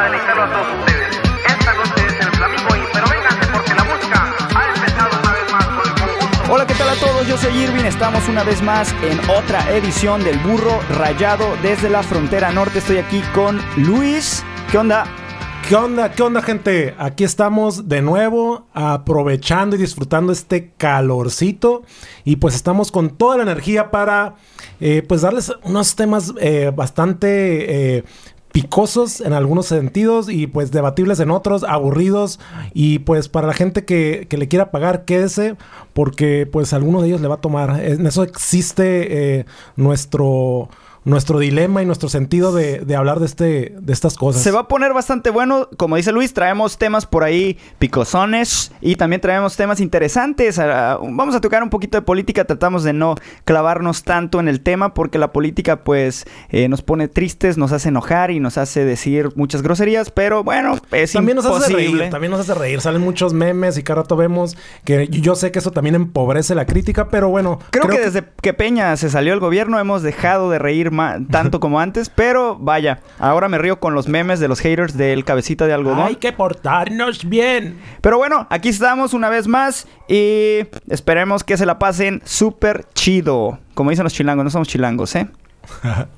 para deleitarlo a todos ustedes. Esta noche es el Flamingo y pero vénganse porque la música ha empezado una vez más con el conjunto. Hola, ¿qué tal a todos? Yo soy Irving. Estamos una vez más en otra edición del Burro Rayado desde la frontera norte. Estoy aquí con Luis. ¿Qué onda? ¿Qué onda? ¿Qué onda, gente? Aquí estamos de nuevo aprovechando y disfrutando este calorcito. Y pues estamos con toda la energía para eh, pues darles unos temas eh, bastante eh, picosos en algunos sentidos y pues debatibles en otros, aburridos. Y pues para la gente que, que le quiera pagar, quédese porque pues alguno de ellos le va a tomar. En eso existe eh, nuestro nuestro dilema y nuestro sentido de, de, hablar de, este, de estas cosas. Se va a poner bastante bueno. Como dice Luis, traemos temas por ahí picosones y también traemos temas interesantes. Uh, vamos a tocar un poquito de política. Tratamos de no clavarnos tanto en el tema porque la política pues eh, nos pone tristes, nos hace enojar y nos hace decir muchas groserías. Pero bueno, es también imposible. Nos hace reír, también nos hace reír. Salen muchos memes y cada rato vemos que yo sé que eso también empobrece la crítica, pero bueno. Creo, creo que, que desde que Peña se salió del gobierno hemos dejado de reír tanto como antes, pero vaya, ahora me río con los memes de los haters del cabecita de algodón. Hay que portarnos bien. Pero bueno, aquí estamos una vez más y esperemos que se la pasen súper chido. Como dicen los chilangos, no somos chilangos, ¿eh?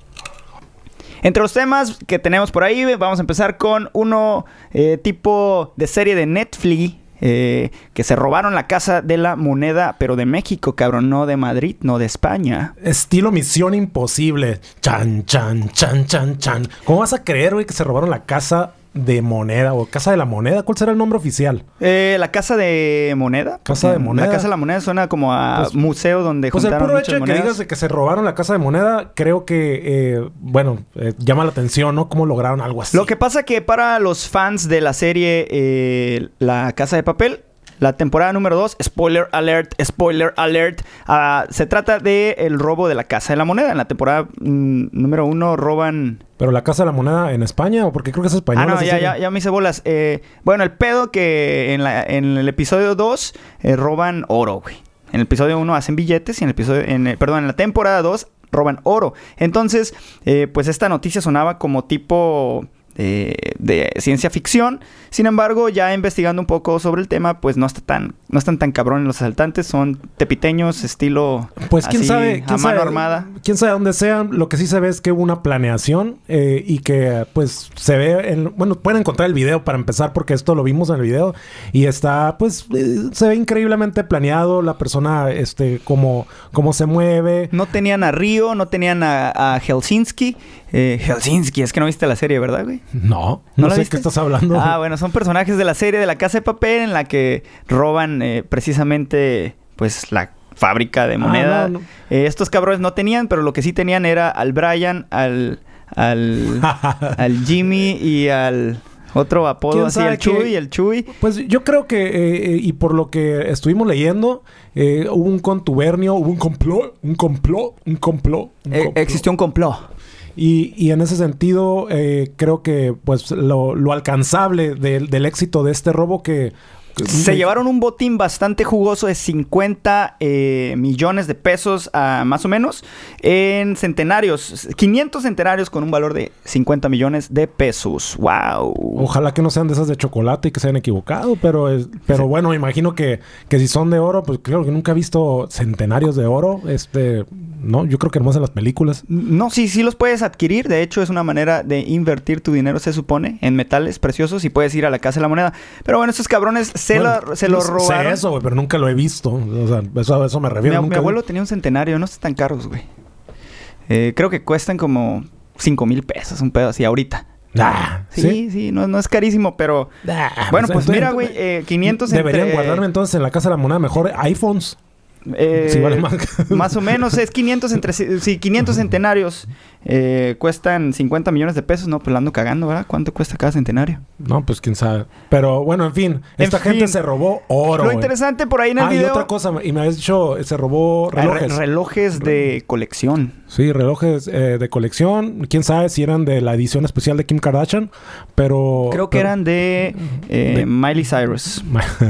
Entre los temas que tenemos por ahí, vamos a empezar con uno eh, tipo de serie de Netflix eh, que se robaron la casa de la moneda, pero de México, cabrón, no de Madrid, no de España. Estilo Misión Imposible. Chan, chan, chan, chan, chan. ¿Cómo vas a creer, güey, que se robaron la casa de moneda o casa de la moneda? ¿Cuál será el nombre oficial? Eh, la casa de moneda. Casa de moneda. La casa de la moneda suena como a pues, museo donde pues juntaron el puro hecho de que digas de que se robaron la casa de moneda, creo que, eh, bueno, eh, llama la atención, ¿no? ¿Cómo lograron algo así? Lo que pasa que para los fans de la serie eh, La Casa de Papel, la temporada número 2, spoiler alert, spoiler alert, uh, se trata de el robo de la Casa de la Moneda. En la temporada mm, número 1 roban... ¿Pero la Casa de la Moneda en España? ¿O porque creo que es español? Ah, no, ya, ya, ya, me hice bolas. Eh, bueno, el pedo que en, la, en el episodio 2 eh, roban oro, güey. En el episodio 1 hacen billetes y en el episodio... En el, perdón, en la temporada 2 roban oro. Entonces, eh, pues esta noticia sonaba como tipo... De, de, ciencia ficción. Sin embargo, ya investigando un poco sobre el tema, pues no está tan, no están tan cabrones los asaltantes, son tepiteños, estilo pues quién así, sabe, quién a mano sabe, armada. Quién sabe dónde sean. Lo que sí se ve es que hubo una planeación eh, y que pues se ve, en, bueno, pueden encontrar el video para empezar porque esto lo vimos en el video y está, pues eh, se ve increíblemente planeado la persona, este, cómo, cómo se mueve. No tenían a Río, no tenían a, a Helsinki. Eh, Helsinki, es que no viste la serie, ¿verdad, güey? No, no, no sé qué estás hablando. Ah, bueno, son personajes de la serie de la Casa de Papel en la que roban eh, precisamente, pues, la fábrica de moneda. Ah, no, no. Eh, estos cabrones no tenían, pero lo que sí tenían era al Brian, al, al, al Jimmy y al otro apodo así, el Chuy y el Chuy. Pues yo creo que, eh, y por lo que estuvimos leyendo, eh, hubo un contubernio, hubo un complot, un complot, un complot. Un eh, existió un complot. Y, y, en ese sentido, eh, creo que pues lo, lo alcanzable de, del éxito de este robo que... Se llevaron un botín bastante jugoso de 50 eh, millones de pesos uh, más o menos en centenarios, 500 centenarios con un valor de 50 millones de pesos. ¡Wow! Ojalá que no sean de esas de chocolate y que se hayan equivocado, pero, es, pero sí. bueno, me imagino que, que si son de oro, pues creo que nunca he visto centenarios de oro. Este, no, yo creo que nomás en las películas. No, sí, sí los puedes adquirir. De hecho, es una manera de invertir tu dinero, se supone, en metales preciosos y puedes ir a la Casa de la Moneda. Pero bueno, estos cabrones se, bueno, la, se lo robaron. Sé eso, güey, pero nunca lo he visto. O sea, eso, eso me refiero. Mi, nunca mi abuelo vi... tenía un centenario, no están tan caros, güey. Eh, creo que cuestan como 5 mil pesos, un pedo así ahorita. Ah, sí, sí, sí no, no, es carísimo, pero... Ah, bueno, pues, pues mira, güey, eh, 500 Deberían entre... guardarme entonces en la Casa de la Moneda mejor iPhones. Eh, sí, vale más. más. o menos es 500 entre sí, 500 centenarios eh, cuestan 50 millones de pesos, no, pues la ando cagando, ¿verdad? ¿Cuánto cuesta cada centenario? No, pues quién sabe. Pero bueno, en fin, esta en gente se robó oro. Lo wey. interesante por ahí en el ah, video. y otra cosa, y me habías dicho, se robó relojes. Re relojes de colección. Sí, relojes eh, de colección. Quién sabe si eran de la edición especial de Kim Kardashian, pero. Creo que pero, eran de, eh, de, Miley Cyrus.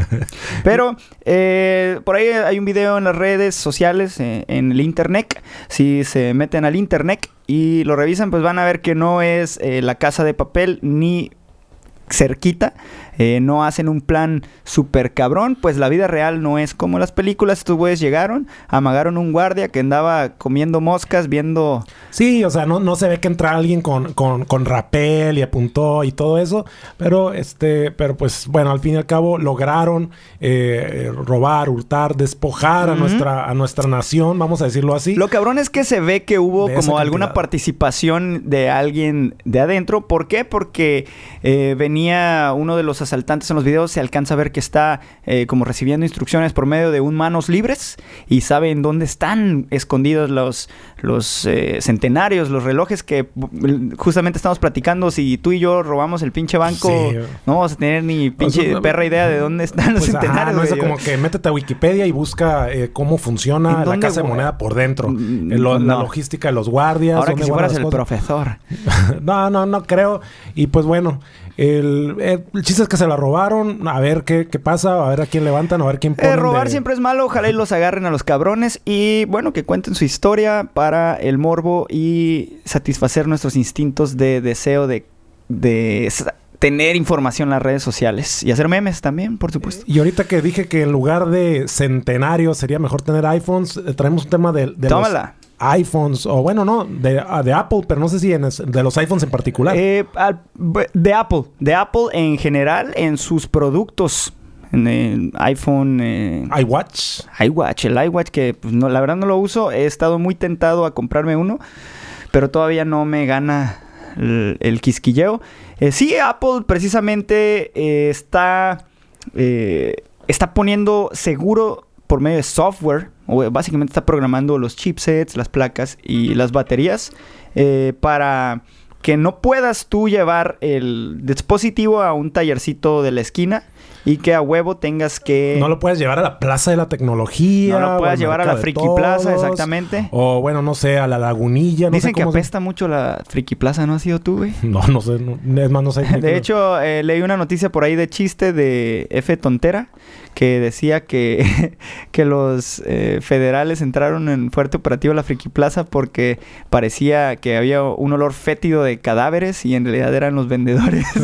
pero eh, por ahí hay un video en las redes sociales, eh, en el internet. Si se meten al internet y lo revisan, pues van a ver que no es eh, la casa de papel ni cerquita, eh, no hacen un plan súper cabrón, pues la vida real no es como las películas. Estos güeyes llegaron, amagaron un guardia que andaba comiendo moscas, viendo... Sí, o sea, no, no se ve que entra alguien con, con, con rapel y apuntó y todo eso, pero este, pero pues bueno, al fin y al cabo lograron eh, robar, hurtar, despojar a nuestra, a nuestra nación, vamos a decirlo así. Lo cabrón es que se ve que hubo como alguna participación de alguien de adentro. ¿Por qué? Porque eh, venía uno de los asaltantes en los videos, se alcanza a ver que está eh, como recibiendo instrucciones por medio de un manos libres y sabe en dónde están escondidos los, los eh, centenarios, los relojes que mm, justamente estamos platicando. Si tú y yo robamos el pinche banco, Sí. no vamos a tener ni pinche sea, perra idea de dónde están los Pues, ajá, centenarios. no, eso güey. como que métete a Wikipedia y busca eh, cómo ¿En funciona la casa de moneda por dentro. Mm, La no. logística de los guardias. Ahora que si fueras el cosas. profesor. no, no, no creo. Y pues bueno, el, el- el chiste es que se la robaron. A ver qué, qué pasa, a ver a quién levantan, a ver quién ponen Eh, robar de- siempre es malo, ojalá y los agarren a los cabrones y bueno, que cuenten su historia para el morbo y satisfacer nuestros instintos de deseo de, de tener información en las redes sociales y hacer memes también, por supuesto. Y ahorita que dije que en lugar de centenarios sería mejor tener iPhones, eh, traemos un tema de, de los Tómala. iPhones, o bueno, no, de, ah, de Apple, pero no sé si en es- de los iPhones en particular. Eh, de Apple, de Apple en general en sus productos, en el iPhone, eh, iWatch. iWatch, el iWatch que pues, no, la verdad no lo uso, he estado muy tentado a comprarme uno, pero todavía no me gana el, el quisquilleo. Eh, sí, Apple precisamente eh, está, está poniendo seguro por medio de software, o eh, básicamente está programando los chipsets, las placas y las baterías eh, para que no puedas tú llevar el dispositivo a un tallercito de la esquina y que a huevo tengas que... No lo puedes llevar a la Plaza de la Tecnología. No lo puedes llevar a la Friki Plaza, exactamente. O bueno, no sé, a la Lagunilla. No Dicen sé que se- apesta mucho la Friki Plaza, ¿no has sido tú, güey? No, no sé. no- es más, no sé. De hecho, eh, leí una noticia por ahí de chiste de F. Tontera que decía que, que los eh, federales entraron en fuerte operativo a la Friki Plaza porque parecía que había un olor fétido de cadáveres y en realidad eran los vendedores.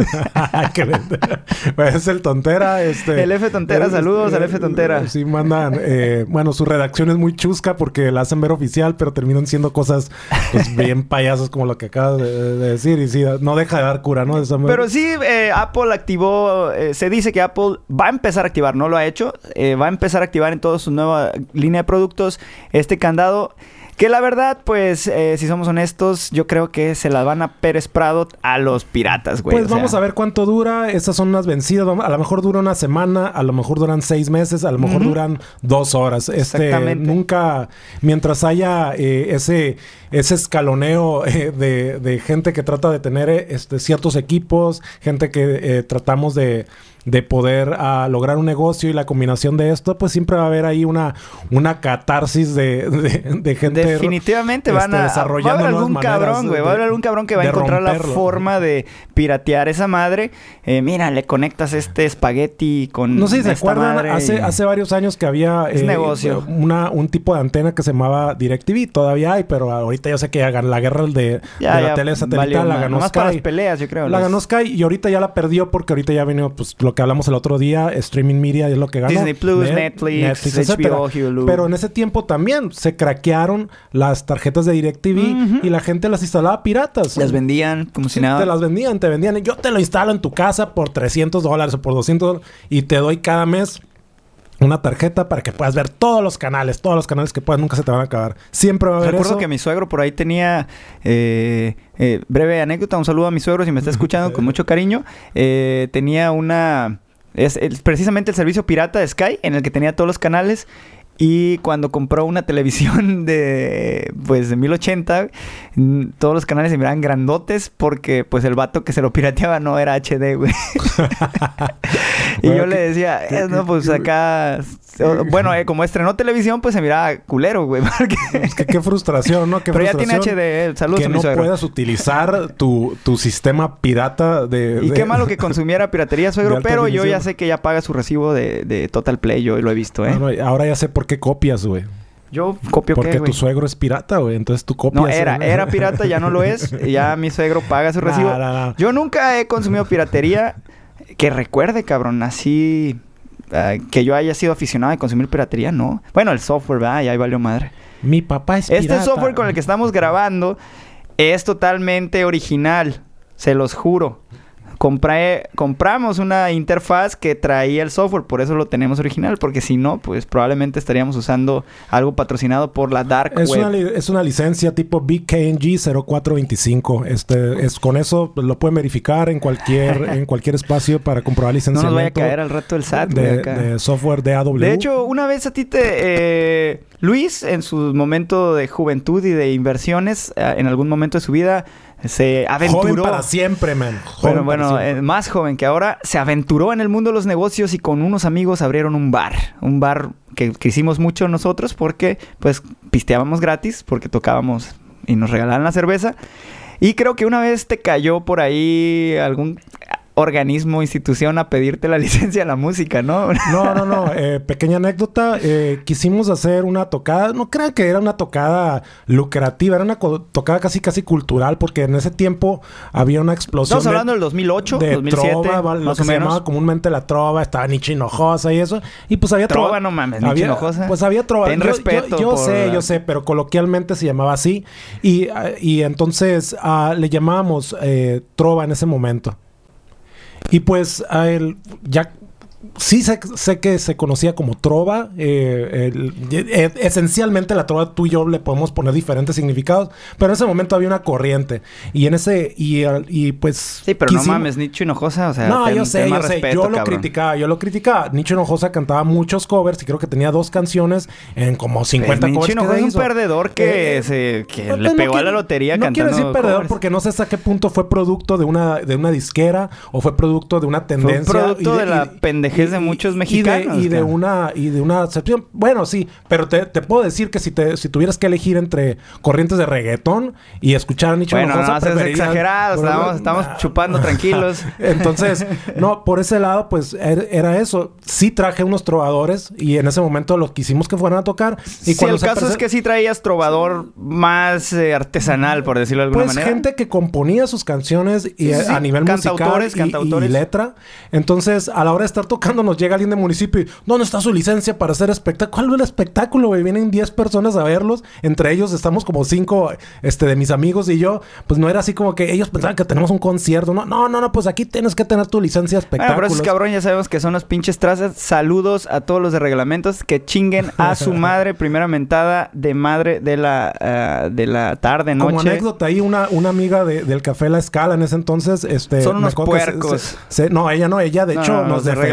Es el tontera. Este, El F. Tontera, saludos al F. Tontera. Sí, mandan. eh, bueno, su redacción es muy chusca porque la hacen ver oficial, pero terminan siendo cosas pues, bien payasas como lo que acabas de, de decir. Y sí, no deja de dar cura, ¿no? Esa- Pero sí, eh, Apple activó, eh, se dice que Apple va a empezar a activar, no lo ha hecho, eh, va a empezar a activar en toda su nueva línea de productos este candado. Que la verdad, pues, eh, si somos honestos, yo creo que se las van a Pérez Prado a los piratas, güey. Pues o sea. vamos a ver cuánto dura. Estas son unas vencidas. A lo mejor dura una semana, a lo mejor duran seis meses, a lo mejor duran dos horas. Este, Exactamente. nunca, mientras haya eh, ese, ese escaloneo eh, de, de gente que trata de tener este, ciertos equipos, gente que tratamos de, de poder ah, lograr un negocio y la combinación de esto, pues siempre va a haber ahí una, una catarsis de, de, de gente. Definitivamente van este, a desarrollando va a haber algún cabrón, güey. Va a haber algún cabrón que va a encontrar la forma de piratear esa madre. Eh, mira, le conectas este espagueti con. No sé si se acuerdan, hace, y- hace varios años que había Es negocio. una, un tipo de antena que se llamaba DirecTV. Todavía hay, pero ahorita yo sé que la guerra de, Ya, de la ya tele valió satelital la ganó para las Sky. peleas, yo creo. La los- ganó Sky y ahorita ya la perdió porque ahorita ya vino pues lo que hablamos el otro día, streaming media es lo que ganó. Disney Plus, Net- Netflix, etcétera. HBO, Hulu. Pero en ese tiempo también se craquearon las tarjetas de DirecTV y la gente las instalaba piratas. Las vendían como si Sí, nada. Te las vendían, te vendían. Yo te lo instalo en tu casa por 300 dólares o por 200 dólares y te doy cada mes una tarjeta para que puedas ver todos los canales, todos los canales que puedas, nunca se te van a acabar. Siempre va a haber Recuerdo eso. que mi suegro por ahí tenía eh, eh, breve anécdota, un saludo a mi suegro si me está escuchando con mucho cariño. Eh, tenía una es, es precisamente el servicio pirata de Sky en el que tenía todos los canales y cuando compró una televisión de pues de 1080 mm, todos los canales se miraban grandotes porque pues el vato que se lo pirateaba no era HD, güey. y Bueno, yo le ¿qué- decía, "Eh, no, pues acá bueno, eh, como estrenó televisión pues se miraba culero, güey, porque Es que qué frustración, ¿no? Qué pero ya tiene frustración HD, eh. saludos que no suegro. puedas utilizar tu, tu sistema pirata de... Y de- qué malo que consumiera piratería, suegro, pero yo ya sé que ya paga su recibo de, de Total Play, yo lo he visto, ¿eh? Bueno, ahora ya sé por qué copias, güey. Yo copio Porque qué, tu suegro es pirata, güey. Entonces tú copias. No, era, ¿no? era pirata, ya no lo es. Ya mi suegro paga su recibo. Yo nunca he consumido piratería que recuerde, cabrón, así ah, que yo haya sido aficionado a consumir piratería, no. Bueno, el software, ¿verdad? Ya ahí valió madre. Mi papá es Este pirata. software con el que estamos grabando es totalmente original, se los juro. Compré, compramos una interfaz que traía el software, por eso lo tenemos original, porque si no, pues probablemente estaríamos usando algo patrocinado por la dark Es web. una, es una licencia tipo BKNG 0425. Este, es, con eso lo pueden verificar en cualquier, en cualquier espacio para comprobar no nos licenciamiento. vaya a caer al rato el SAT, de software de AW. De hecho, una vez a ti te... eh, Luis, en su momento de juventud y de inversiones, eh, en algún momento de su vida, se aventuró... joven para siempre, man. Bueno, Joven bueno, siempre. eh, más joven que ahora, se aventuró en el mundo de los negocios y con unos amigos abrieron un bar. Un bar que, que hicimos mucho nosotros porque, pues, pisteábamos gratis, porque tocábamos y nos regalaban la cerveza. Y creo que una vez te cayó por ahí algún organismo, institución a pedirte la licencia de la música, ¿no? No, no, no. eh, pequeña anécdota. eh, quisimos hacer una tocada. No crean que era una tocada lucrativa. Era una tocada casi, casi cultural. Porque en ese tiempo había una explosión. Estamos de- hablando del 2008, de 2007, trova, va- lo más que o se llamaba comúnmente la trova, estaba Nietzsche Hinojosa y eso. Y pues había Trova, no mames, había- Hinojosa. Pues había trova. Ten Yo- respeto Yo, por sé, yo sé, pero coloquialmente se llamaba así. Y, y entonces ah, le llamábamos eh, trova en ese momento. Y pues a él ya sí sé, sé que se conocía como trova. eh, el- eh, esencialmente la trova tú y yo le podemos poner diferentes significados, pero en ese momento había una corriente y en ese y, pues Sí, pero no mames, Nicho Hinojosa, o sea, no, ten- yo sé, yo sé. yo lo criticaba, yo lo criticaba. Nicho Hinojosa cantaba muchos covers y creo que tenía dos canciones en como 50 Pues, covers. Nicho Hinojosa es un perdedor que, Eh, se, que pues, le no pegó a la lotería No cantando quiero decir perdedor porque no sé hasta qué punto fue producto de una, de una disquera o fue producto de una tendencia. producto y de la pendejez de muchos mexicanos, Y de, y una, y de una acepción. Bueno, sí, pero te, te puedo decir que si, te, si tuvieras que elegir entre corrientes de reggaetón y escuchar a Nicho Bueno, no seas preferirías- exagerado, Bueno, estamos, estamos nah. chupando tranquilos. Entonces, no, por ese lado, pues er- era eso. Sí traje unos trovadores y en ese momento los quisimos que fueran a tocar. Y Sí, el caso es que sí traías trovador más eh, artesanal, por decirlo de alguna Pues manera. gente que componía sus canciones y Sí, sí, a- nivel Cantautores, musical y- y, cantautores. letra. Entonces, a la hora de estar tocando, nos llega alguien de municipio y ¿dónde está su licencia para hacer espectáculo? ¿Cuál es el espectáculo, güey? Vienen 10 personas a verlos. Entre ellos estamos como cinco este, de mis amigos y yo. Pues no era así como que ellos pensaban que tenemos un concierto. No, no, no, no pues aquí tienes que tener tu licencia de Bueno, pero esos cabrón ya sabemos que son los pinches trazas. Saludos a todos los de reglamentos que chinguen a su madre. Primera mentada de madre de la, ah, de la tarde, noche. Como anécdota, ahí una, una amiga de- del Café La Escala en ese entonces, este... Son unos se- puercos. se- se- no, ella no, ella de No, hecho no, nos defendió.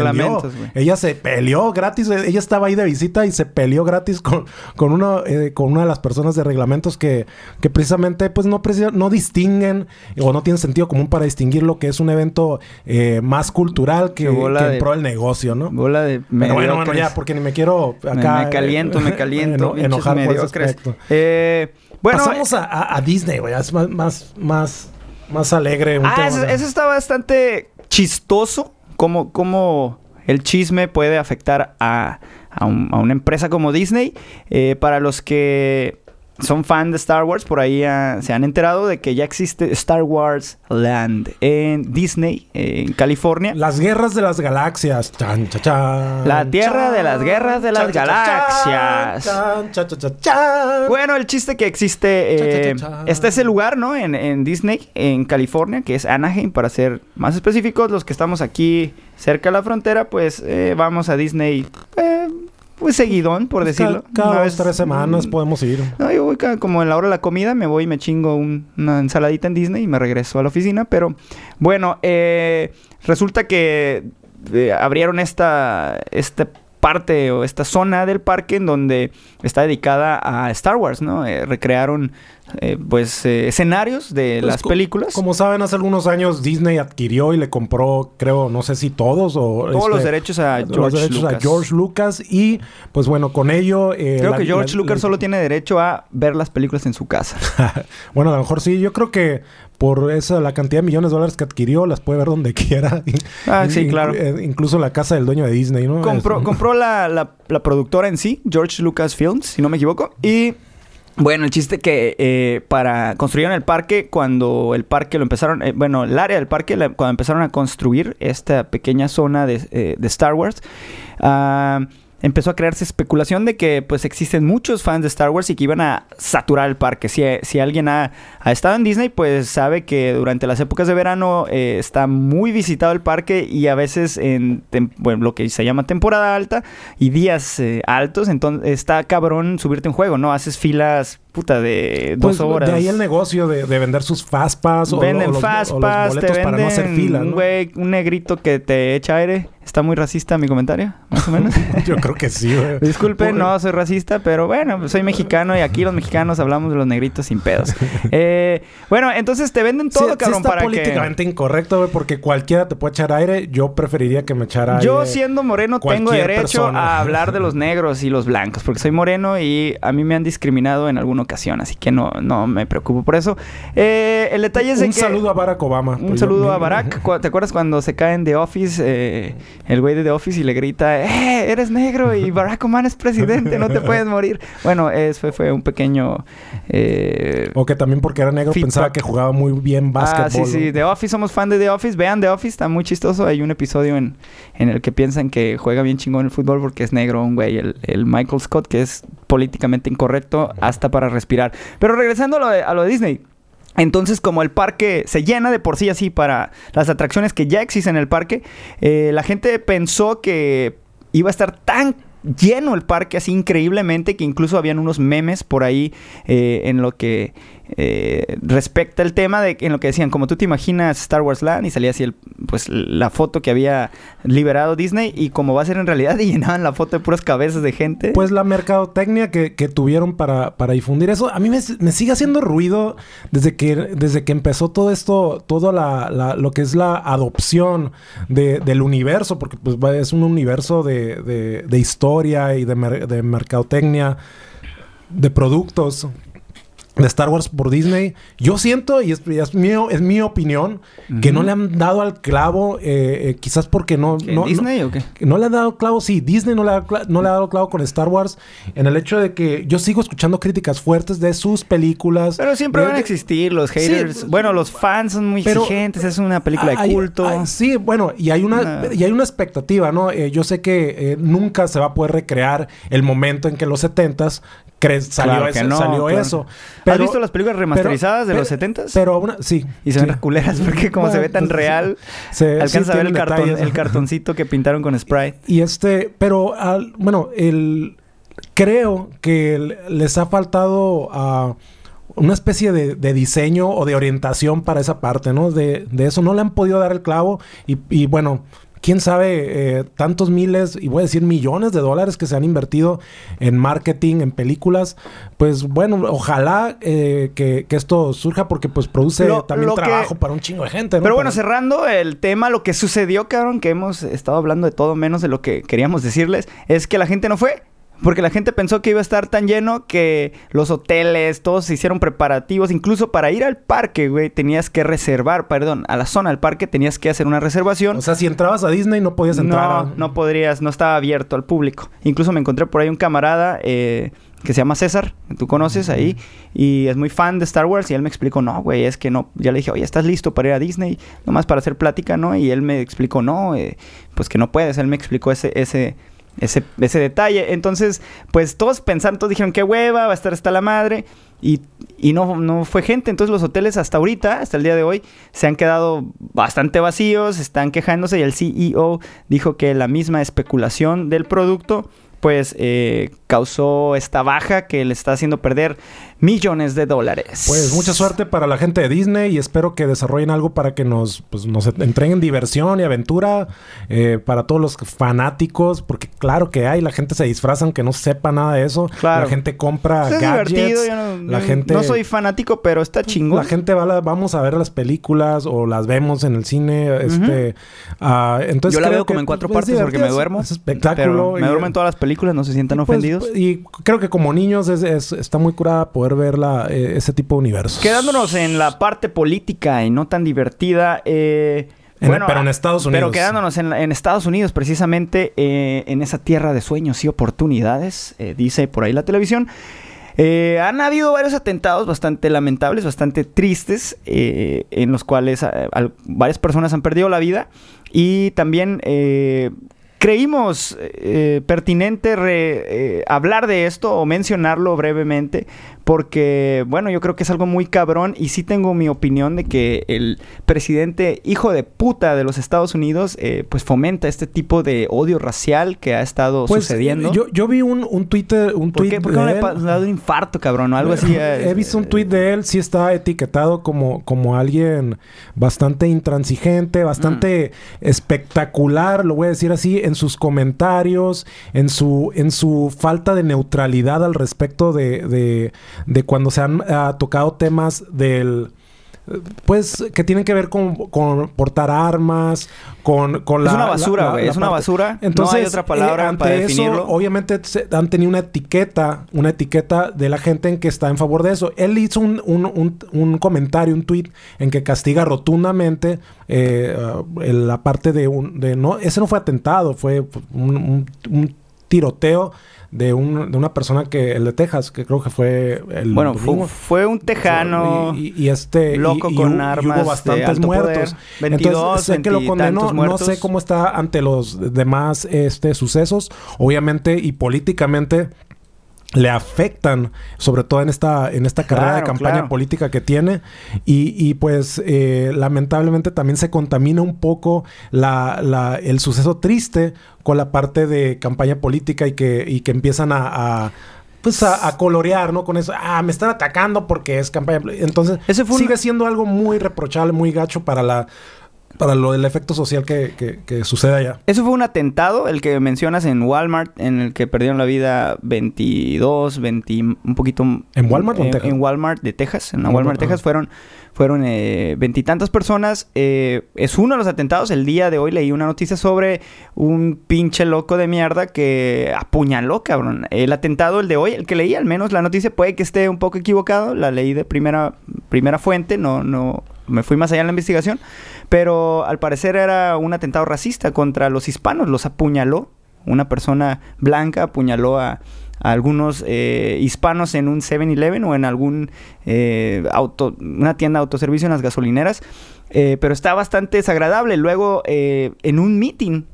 Ella se peleó gratis, ella estaba ahí de visita y se peleó gratis con, con, uno, eh, con una de las personas de reglamentos que, que precisamente pues no, no distinguen o no tienen sentido común para distinguir lo que es un evento eh, más cultural que, que en pro del negocio, ¿no? Bola de Pero bueno, bueno, ya, porque ni me quiero Me- acá... me, caliento, me eh, caliento. eno- enojar por ese aspecto. Eh, bueno, Pasamos a, a- a Disney, güey. Es más, más, más, más alegre. un Ah, tema, eso, ¿no? eso está bastante chistoso. Cómo, cómo el chisme puede afectar a, a un- a una empresa como Disney. Eh, para los que son fan de Star Wars, por ahí ah, se han enterado de que ya existe Star Wars Land en Disney, eh, en California. Las guerras de las galaxias. Chan, cha, chan, La tierra de las guerras de las galaxias. Bueno, el chiste que existe, eh, cha. está ese lugar, ¿no? En, en Disney, en California, que es Anaheim, para ser más específicos, los que estamos aquí cerca de la frontera, pues eh, vamos a Disney, eh, pues seguidón, por decirlo. Ca- Cada dos, vez- tres semanas mm, podemos ir. No, yo voy ca- como en la hora de la comida, me voy y me chingo un- una ensaladita en Disney y me regreso a la oficina. Pero bueno, eh, resulta que eh, abrieron esta, esta parte o esta zona del parque en donde está dedicada a Star Wars, ¿no? Eh, recrearon eh, pues eh, escenarios de Pues las películas. Como saben, hace algunos años Disney adquirió y le compró, creo, no sé si todos o... Todos los este, derechos a los George derechos Lucas. a George Lucas y pues bueno, con ello... eh, Creo la- que George la- Lucas la- solo tiene derecho a ver las películas en su casa. bueno, a lo mejor sí. Yo creo que por esa, la cantidad de millones de dólares que adquirió, las puede ver donde quiera. Ah, sí, claro. eh, Incluso la casa del dueño de Disney, ¿no? Compró, compró la, la- la productora en sí, George Lucas Films, si no me equivoco. Y bueno, el chiste que eh, para construyeron el parque, cuando el parque lo empezaron, eh, bueno, el área del parque, la- cuando empezaron a construir esta pequeña zona de, eh, de Star Wars, ah, empezó a crearse especulación de que pues existen muchos fans de Star Wars y que iban a saturar el parque. Si, si alguien ha, estado en Disney, pues sabe que durante las épocas de verano eh, está muy visitado el parque y a veces en bueno, lo que se llama temporada alta y días eh, altos, entonces está cabrón subirte un juego, ¿no? Haces filas puta de dos Pues, horas. De ahí el negocio de, de vender sus fastpass o, Venden o los, fast o los pass, te boletos venden para no hacer fila, güey, un negrito que te echa aire. Está muy racista mi comentario, más o menos. Yo creo que sí, güey. Disculpen, Pobre- no soy racista, pero bueno, pues soy mexicano y aquí los mexicanos hablamos de los negritos sin pedos. Eh, bueno, entonces te venden todo, Sí, sí cabrón, está para políticamente incorrecto, güey, porque cualquiera te puede echar aire. Yo preferiría que me echara que... Yo aire. siendo moreno tengo derecho persona. a hablar de los negros y los blancos, porque soy moreno y a mí me han discriminado en alguna ocasión, así que no, no me preocupo por eso. Eh, el detalle es de Un que... saludo a Barack Obama. Un saludo yo- a Barack. ¿Te acuerdas cuando se cae en The Office? eh, el güey de The Office y le grita, ¡Eh! Eres negro y Barack Obama es presidente, no te puedes morir. Bueno, es, fue, fue un pequeño. eh, O que también porque era negro Feedback. pensaba que jugaba muy bien básquetbol. Ah, sí, sí. The Office, somos fan de The Office. Vean The Office, está muy chistoso. Hay un episodio en, en el que piensan que juega bien chingón el fútbol porque es negro un güey, el, el Michael Scott, que es políticamente incorrecto hasta para respirar. Pero regresando a lo de, Disney. Entonces, como el parque se llena de por sí así para las atracciones que ya existen en el parque, eh, la gente pensó que iba a estar tan lleno el parque así increíblemente que incluso habían unos memes por ahí eh, en lo que eh, respecta el tema de en lo que decían como tú te imaginas Star Wars Land y salía así el, pues la foto que había liberado Disney y como va a ser en realidad y llenaban la foto de puras cabezas de gente Pues la mercadotecnia que, que tuvieron para, para difundir eso, a mí me, sigue haciendo ruido desde que, desde que empezó todo esto, todo la, lo que es la adopción de- del universo, porque pues es un universo de, de- historia y de, de mercadotecnia, de productos. De Star Wars por Disney. Yo siento, y es, y es, mi, es mi opinión, que no le han dado al clavo, eh, eh, quizás porque no... ¿En no- no- Disney o qué? no le ha dado clavo, sí, Disney no le, ha, no le ha dado clavo con Star Wars en el hecho de que yo sigo escuchando críticas fuertes de sus películas. Pero siempre de- van a existir los haters. Sí, bueno, los fans son muy pero exigentes. Es una película de culto. hay- sí, bueno, y hay una, y hay una expectativa, ¿no? Eh, yo sé que eh, nunca se va a poder recrear el momento en que en los 70s cre- salió, Claro que ese- no, salió claro. eso. ¿Has visto las películas remasterizadas de pero- los 70s? Pero aún a- sí. y se ven sí. culeras porque como se ve tan pues, real, se- alcanza sí a ver el, cartón, el cartoncito que pintaron con Sprite. Y este, pero al- bueno, el creo que les ha faltado a una especie de, de diseño o de orientación para esa parte, ¿no? De, de eso no le han podido dar el clavo y, y bueno, quién sabe, eh, tantos miles, y voy a decir millones de dólares que se han invertido en marketing, en películas, pues bueno, ojalá eh, que, que esto surja porque pues produce Lo- también lo que- trabajo para un chingo de gente, ¿no? Pero bueno, Para- cerrando el tema, lo que sucedió, cabrón, que hemos estado hablando de todo menos de lo que queríamos decirles, es que la gente no fue. Porque la gente pensó que iba a estar tan lleno que los hoteles, todos se hicieron preparativos. Incluso para ir al parque, güey, tenías que reservar, perdón, a la zona del parque tenías que hacer una reservación. O sea, si entrabas a Disney no podías entrar No, a... no podrías, no estaba abierto al público. Incluso me encontré por ahí un camarada eh, que se llama César, que tú conoces ahí, y es muy fan de Star Wars, y él me explicó, no, güey, es que no, ya le dije, oye, ¿estás listo para ir a Disney? Nomás para hacer plática, ¿no? Y él me explicó, no, eh, pues que no puedes, él me explicó ese, ese, ese, detalle. Entonces, pues todos pensaron, todos dijeron, qué hueva, va a estar hasta la madre. Y, y no, no fue gente. Entonces los hoteles hasta ahorita, hasta el día de hoy, se han quedado bastante vacíos, están quejándose y el CEO dijo que la misma especulación del producto pues eh, causó esta baja que le está haciendo perder millones de dólares. Pues mucha suerte para la gente de Disney y espero que desarrollen algo para que nos, pues, nos entreguen diversión y aventura eh, para todos los fanáticos, porque claro que hay, la gente se disfraza aunque no sepa nada de eso, Claro. la gente compra es gadgets, divertido, yo no, la yo gente... no soy fanático, pero está chingón. La gente va a la- vamos a ver las películas o las vemos en el cine, este, ah, entonces Yo la veo como en cuatro pues, partes porque me duermo. Es espectáculo. pero me duermo en todas las películas. películas, no se sientan Y, pues, ofendidos. y creo que como niños es- es- está muy curada poder ver la, eh, ese tipo de universos. Quedándonos en la parte política y no tan divertida, eh, En- bueno, pero en ah, Estados Pero Unidos. quedándonos en, en Estados Unidos, precisamente eh, en esa tierra de sueños y oportunidades, eh, dice por ahí la televisión. eh, han habido varios atentados bastante lamentables, bastante tristes, en los cuales al- varias personas han perdido la vida. Y también creímos pertinente re- hablar de esto o mencionarlo brevemente porque, bueno, yo creo que es algo muy cabrón y sí tengo mi opinión de que el presidente hijo de puta de los Estados Unidos eh, pues fomenta este tipo de odio racial que ha estado Pues, sucediendo. Yo, yo vi un, un Twitter, un ¿Por tweet qué, ¿Por qué no le ha dado un infarto, cabrón? O algo así. eh, He visto un tuit de él, sí está etiquetado como, como alguien bastante intransigente, bastante Mm. espectacular, lo voy a decir así, en sus comentarios, en su, en su falta de neutralidad al respecto de, de, de cuando se han ah, tocado temas del pues que tienen que ver con, con portar armas, con, con Es la... una basura, güey, es una basura. No Entonces, hay otra palabra eh, ante para eso, definirlo. obviamente se- han tenido una etiqueta, una etiqueta de la gente en que está en favor de eso. Él hizo un, un- un- un comentario, un tweet en que castiga rotundamente eh, uh, la parte de un... De, no, ese no fue atentado, fue un tiroteo de, un- de una persona que... El de Texas, que creo que fue el bueno, fue, domingo. fue un tejano. Y, y- y este loco y- con armas hubo de bastantes alto muertos. poder. 22, Entonces sé que lo condenó. No sé cómo está ante los demás este sucesos. Obviamente y políticamente le afectan, sobre todo en esta, en esta carrera de campaña claro. política que tiene. Y, y, pues eh, lamentablemente también se contamina un poco la, la- el suceso triste con la parte de campaña política y que, y que empiezan a... a, pues a, a colorear, ¿no? Con eso, ah, me están atacando porque es campaña. poli-". Entonces, Ese fue un- sigue siendo algo muy reprochable, muy gacho para la para lo del efecto social que, que, que sucede allá. Eso fue un atentado, el que mencionas en Walmart, en el que perdieron la vida 22, 20, un poquito... ¿En Walmart o en en, Texas? en Walmart de Texas, en la Walmart, Walmart, Texas, fueron fueron eh, veintitantas personas. Eh, es uno de los atentados. El día de hoy leí una noticia sobre un pinche loco de mierda que apuñaló, cabrón. El atentado, el de hoy, el que leí, al menos la noticia puede que esté un poco equivocado. La leí de primera, primera fuente, no, no, me fui más allá en la investigación. Pero al parecer era un atentado racista contra los hispanos. Los apuñaló. Una persona blanca apuñaló a, algunos eh, hispanos en un 7-Eleven o en algún eh, auto, una tienda de autoservicio en las gasolineras. Eh, pero está bastante desagradable. Luego, eh, en un meeting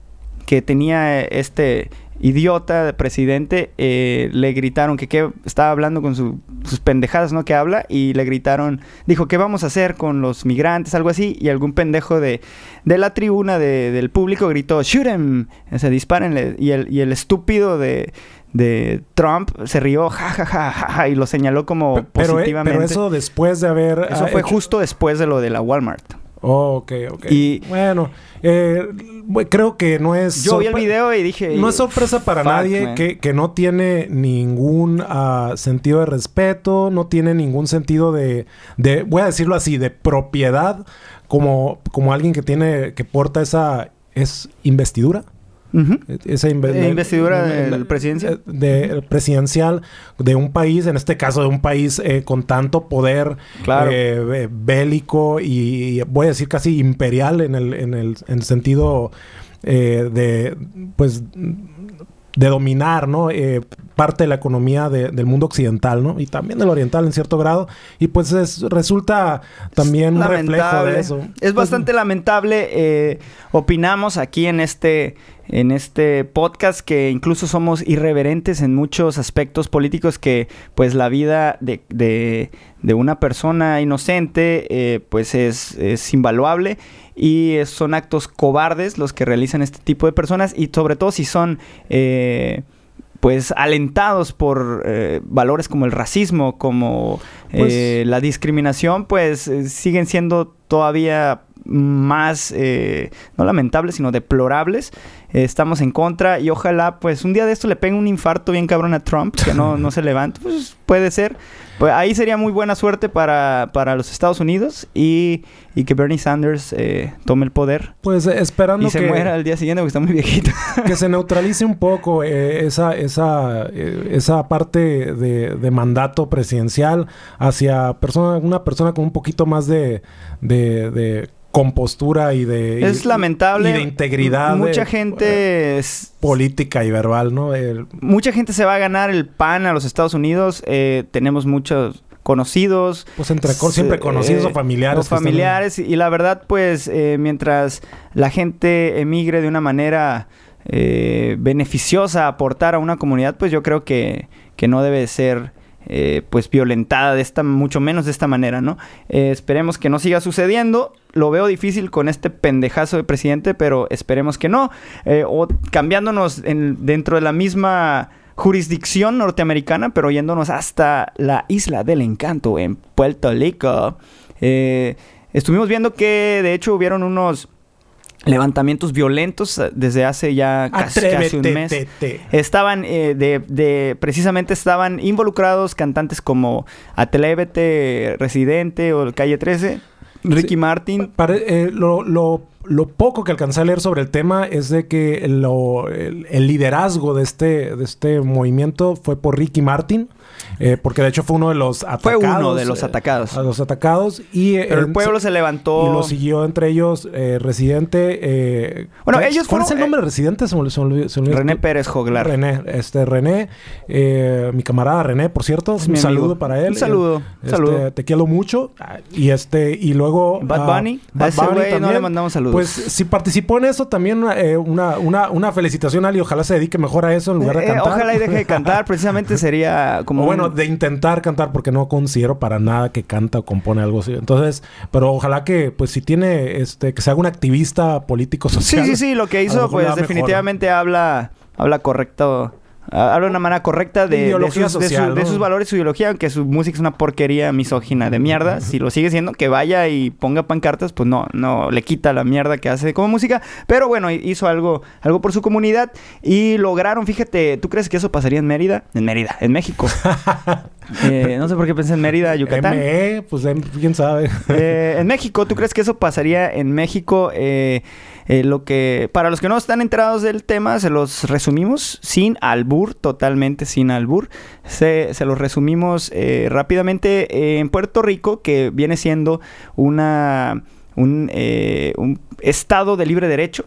que tenía este idiota de presidente, eh, le gritaron que, qué estaba hablando con su- sus pendejadas, ¿no? Que habla, y le gritaron, dijo, ¿qué vamos a hacer con los migrantes? Algo así, y algún pendejo de, de la tribuna de- del público gritó, shoot him, o sea, dispárenle, y el, y el estúpido de, de Trump se rió, ja, ja, ja, ja, y lo señaló como Pe- Pero, eh, positivamente. pero eso después de haber... Eso fue hecho- justo después de lo de la Walmart. Oh, ok, ok. Y- bueno, eh, creo que no es... Yo vi el video y dije... No es sorpresa para Fuck, nadie que, que no tiene ningún ah, sentido de respeto, no tiene ningún sentido de, de, voy a decirlo así, de propiedad, como, como alguien que tiene, que porta esa, es investidura. Esa inve- investidura de- del presidencial. De, presidencial de un país, en este caso de un país eh, con tanto poder Claro. eh, bélico y, y voy a decir casi imperial en el, en el, en el sentido eh, de pues de dominar, ¿no? Eh, parte de la economía de- del mundo occidental, ¿no? Y también del oriental en cierto grado. Y pues es- resulta también un reflejo de eso. Es Pues, bastante lamentable. eh, opinamos aquí en este, en este podcast que incluso somos irreverentes en muchos aspectos políticos que pues la vida de, de- de una persona inocente eh, pues es, es invaluable y es- son actos cobardes los que realizan este tipo de personas y sobre todo si son... eh, pues alentados por eh, valores como el racismo, como Pues- eh, la discriminación, pues eh, siguen siendo todavía más, eh, no lamentables, sino deplorables. Eh, estamos en contra y ojalá, pues, un día de esto le pegue un infarto bien cabrón a Trump, que no, no se levante. Pues puede ser. Pues ahí sería muy buena suerte para, para los Estados Unidos y, y que Bernie Sanders eh, tome el poder. Pues eh, esperando Y se que, muera al día siguiente porque está muy viejito. que se neutralice un poco eh, esa, esa, eh, esa parte de, de mandato presidencial hacia persona, una persona con un poquito más de, de, de compostura y de... y- es lamentable. Y de integridad. Mucha de- gente... es- política y verbal, ¿no? El- mucha gente se va a ganar el pan a los Estados Unidos. Eh, tenemos muchos conocidos. pues entre siempre Eh, conocidos o familiares. Los que están- familiares. Y la verdad, pues, eh, mientras la gente emigre de una manera eh, beneficiosa, aportar a una comunidad, pues yo creo que, que no debe ser... eh, pues violentada de esta, mucho menos de esta manera, ¿no? Eh, esperemos que no siga sucediendo. Lo veo difícil con este pendejazo de presidente, pero esperemos que no. Eh, o cambiándonos en- dentro de la misma jurisdicción norteamericana, pero yéndonos hasta la isla del encanto en Puerto Rico. Estuvimos viendo que de hecho hubieron unos levantamientos violentos eh, desde hace ya casi, casi un mes. te, te. Estaban eh, de, de- precisamente estaban involucrados cantantes como Atrévete, Residente o Calle 13, Ricky Martin. Eh, lo, lo- lo poco que alcancé a leer sobre el tema es de que lo- el, el liderazgo de este, de este movimiento fue por Ricky Martin, eh, porque de hecho fue uno de los Fue atacados. uno de los eh, atacados. a los atacados. Y, Pero el pueblo se levantó. Y lo siguió entre ellos eh, Residente. Bueno, ¿cuál- ellos ¿Cuál es el nombre de Residente? Se me, olvidó- se me olvidó- se me olvidó. René Pérez Joglar. René, este René, eh, mi camarada René, por cierto, Es un amigo. saludo para él. Un saludo, Este, saludo. Te quiero mucho. Y este, y luego. Bad ah, Bunny, Bad ese Bunny no le mandamos saludos. Pues si participó en eso, también eh, una, una, una felicitación a Ali. Ojalá se dedique mejor a eso en lugar de Eh, cantar. ojalá y deje de cantar. Precisamente sería como. O bueno, un- de intentar cantar, porque no considero para nada que canta o compone algo así. Entonces, pero ojalá que, pues, si tiene, este, que sea un activista político Sí, social. sí, sí. Lo que hizo, pues mejor. definitivamente habla, habla correcto. Habla de una manera correcta de, de sus, de su- social, de sus valores, su ideología, aunque su música es una porquería misógina de mierda. Si lo sigue siendo, que vaya y ponga pancartas, pues no, no le quita la mierda que hace como música. Pero bueno, hizo algo, algo por su comunidad y lograron, fíjate, ¿tú crees que eso pasaría en Mérida? En Mérida, en México. Eh, no sé por qué pensé en Mérida, Yucatán. ME, pues quién sabe. Eh, en México, ¿tú crees que eso pasaría en México? Eh, eh, lo que para los que no están enterados del tema, se los resumimos sin albur, totalmente sin albur. Se, se los resumimos eh, rápidamente en Puerto Rico, que viene siendo una un, eh, un estado de libre derecho.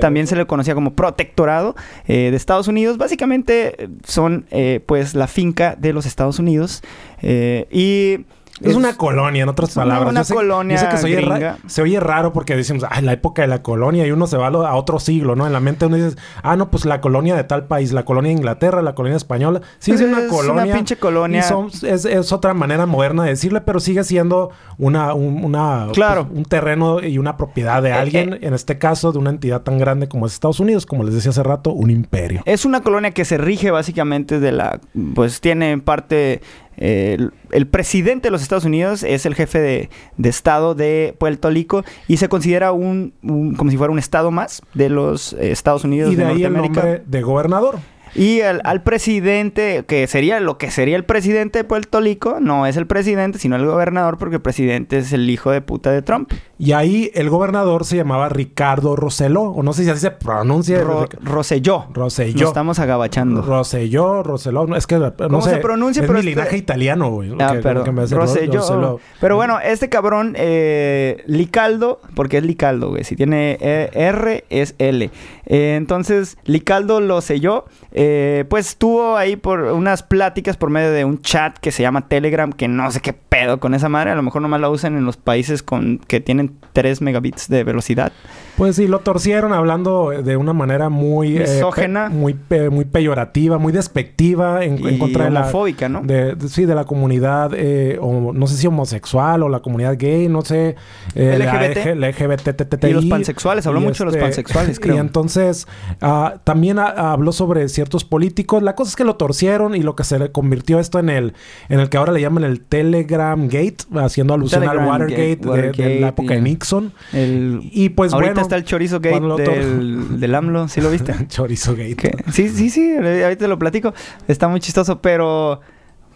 También se le conocía como protectorado eh, de Estados Unidos. Básicamente son eh, pues la finca de los Estados Unidos. eh, y Es una colonia, en otras palabras. una Yo sé- colonia yo sé que se oye, ra- gringa. se oye raro porque decimos, ay, la época de la colonia, y uno se va a, otro siglo, ¿no? En la mente uno dice, ah, no, pues la colonia de tal país, la colonia de Inglaterra, la colonia española. Sí, es una es una colonia. pinche colonia. y son- es, es otra manera moderna de decirle, pero sigue siendo una, un, una- Claro. pues, un terreno y una propiedad de Eh, alguien, eh. en este caso, de una entidad tan grande como es Estados Unidos, como les decía hace rato, un imperio. Es una colonia que se rige básicamente de la... Pues tiene en parte... eh, el, el presidente de los Estados Unidos es el jefe de, de estado de Puerto Rico y se considera un, un- como si fuera un estado más de los eh, Estados Unidos Y de de, ahí el nombre de gobernador. Y al, al presidente, que sería lo que sería el presidente de Puerto Rico, no es el presidente, sino el gobernador, porque el presidente es el hijo de puta de Trump. Y ahí el gobernador se llamaba Ricardo Rosselló, o no sé si así se pronuncia. Ro- Rosselló. Rosselló. Nos estamos agabachando. Rosselló, Rosselló, no, es que no ¿Cómo sé, se pronuncia? Es Pero mi este- linaje italiano, güey. Ah, que- perdón. que me hace Rosselló. Rosselló. Pero bueno, este cabrón, eh, Licaldo, porque es Licaldo, güey. Si tiene eh, R, es L. Eh, entonces, Licaldo lo selló. Eh, pues tuvo ahí por unas pláticas por medio de un chat que se llama Telegram, que no sé qué pedo con esa madre. A lo mejor nomás la usan en los países con que tienen 3 megabits de velocidad. Pues sí, lo torcieron hablando de una manera muy... eh, Misógena. pe- muy, pe- muy peyorativa, muy despectiva en, contra de la... ¿no? de- de- sí, de la comunidad, eh, o no sé si homosexual o la comunidad gay, no sé. eh, LGBT. La, LGBTTTI. Y los pansexuales, habló mucho de los pansexuales, creo. Y entonces ah, también ah, habló sobre ciertos políticos. La cosa es que lo torcieron y lo que se le convirtió esto en el, en el que ahora le llaman el Telegram Gate, haciendo alusión Telegram al Watergate, Gate, de- la época de Nixon. El... Y pues Ahorita bueno. está el chorizo gate del, del AMLO, ¿sí lo viste? Chorizo Gate. Sí, sí, sí, ahorita te lo platico. Está muy chistoso, pero...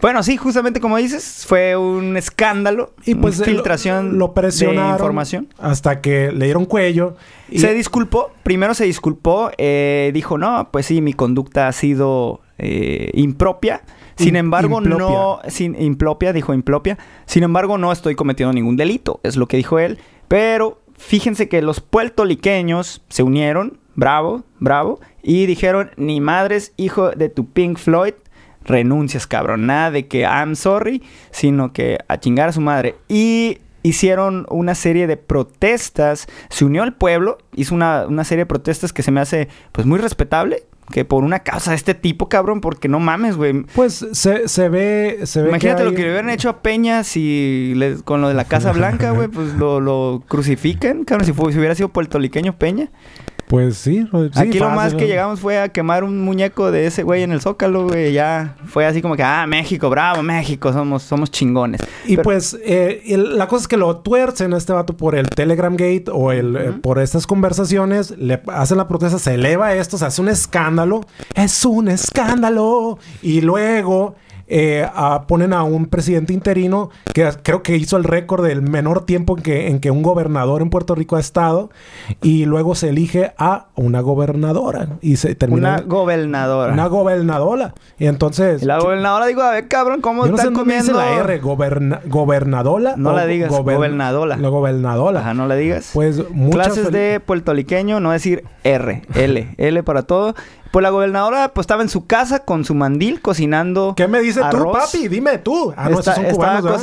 Bueno, sí, justamente como dices, fue un escándalo, Y pues eh, filtración lo, lo presionaron de información. hasta que le dieron cuello. Y, Se disculpó, primero se disculpó, eh, dijo, no, pues sí, mi conducta ha sido eh, impropia. Sin In- embargo, no, sin implopia, dijo implopia. Sin embargo, no estoy cometiendo ningún delito, es lo que dijo él. Pero fíjense que los puertoliqueños se unieron, bravo, bravo, y dijeron, ni madres, hijo de tu Pink Floyd, renuncias, cabrón. Nada de que I'm sorry, sino que a chingar a su madre. Y hicieron una serie de protestas, se unió al pueblo, hizo una, una serie de protestas que se me hace pues muy respetable, que por una causa de este tipo, cabrón, porque no mames, güey. Pues se, se ve. Se ve Imagínate lo hay- que le hubieran hecho a Peña si le- con lo de la Casa Blanca, güey, pues lo, lo crucifican, cabrón, si, fue- si hubiera sido puertorriqueño Peña. Pues sí. sí, Aquí lo más que llegamos fue a quemar un muñeco de ese güey en el Zócalo, güey. Ya fue así como que, ah, México, bravo, México, somos, somos chingones. Y Pero- pues eh, el- la cosa es que lo tuercen a este vato por el Telegram Gate o el, eh, por estas conversaciones, le hacen la protesta, se eleva esto, se hace un escándalo, es un escándalo. Y luego eh, a- ponen a un presidente interino que creo que hizo el récord del menor tiempo en que, en que un gobernador en Puerto Rico ha estado. Y luego se elige a una gobernadora y se termina... una gobernadora. una gobernadora. Y entonces... La gobernadora digo, a ver, cabrón, ¿cómo Yo no sé están dice comiendo? la R, goberna- gobernadola. No la digas, gober- gobernadola. La gobernadola. Ajá, no le digas. Pues muchas Clases de puertorriqueño, no decir R, L, L para todo. Pues la gobernadora pues estaba en su casa con su mandil cocinando ¿Qué me dices tú, arroz. papi? Dime tú. Ah,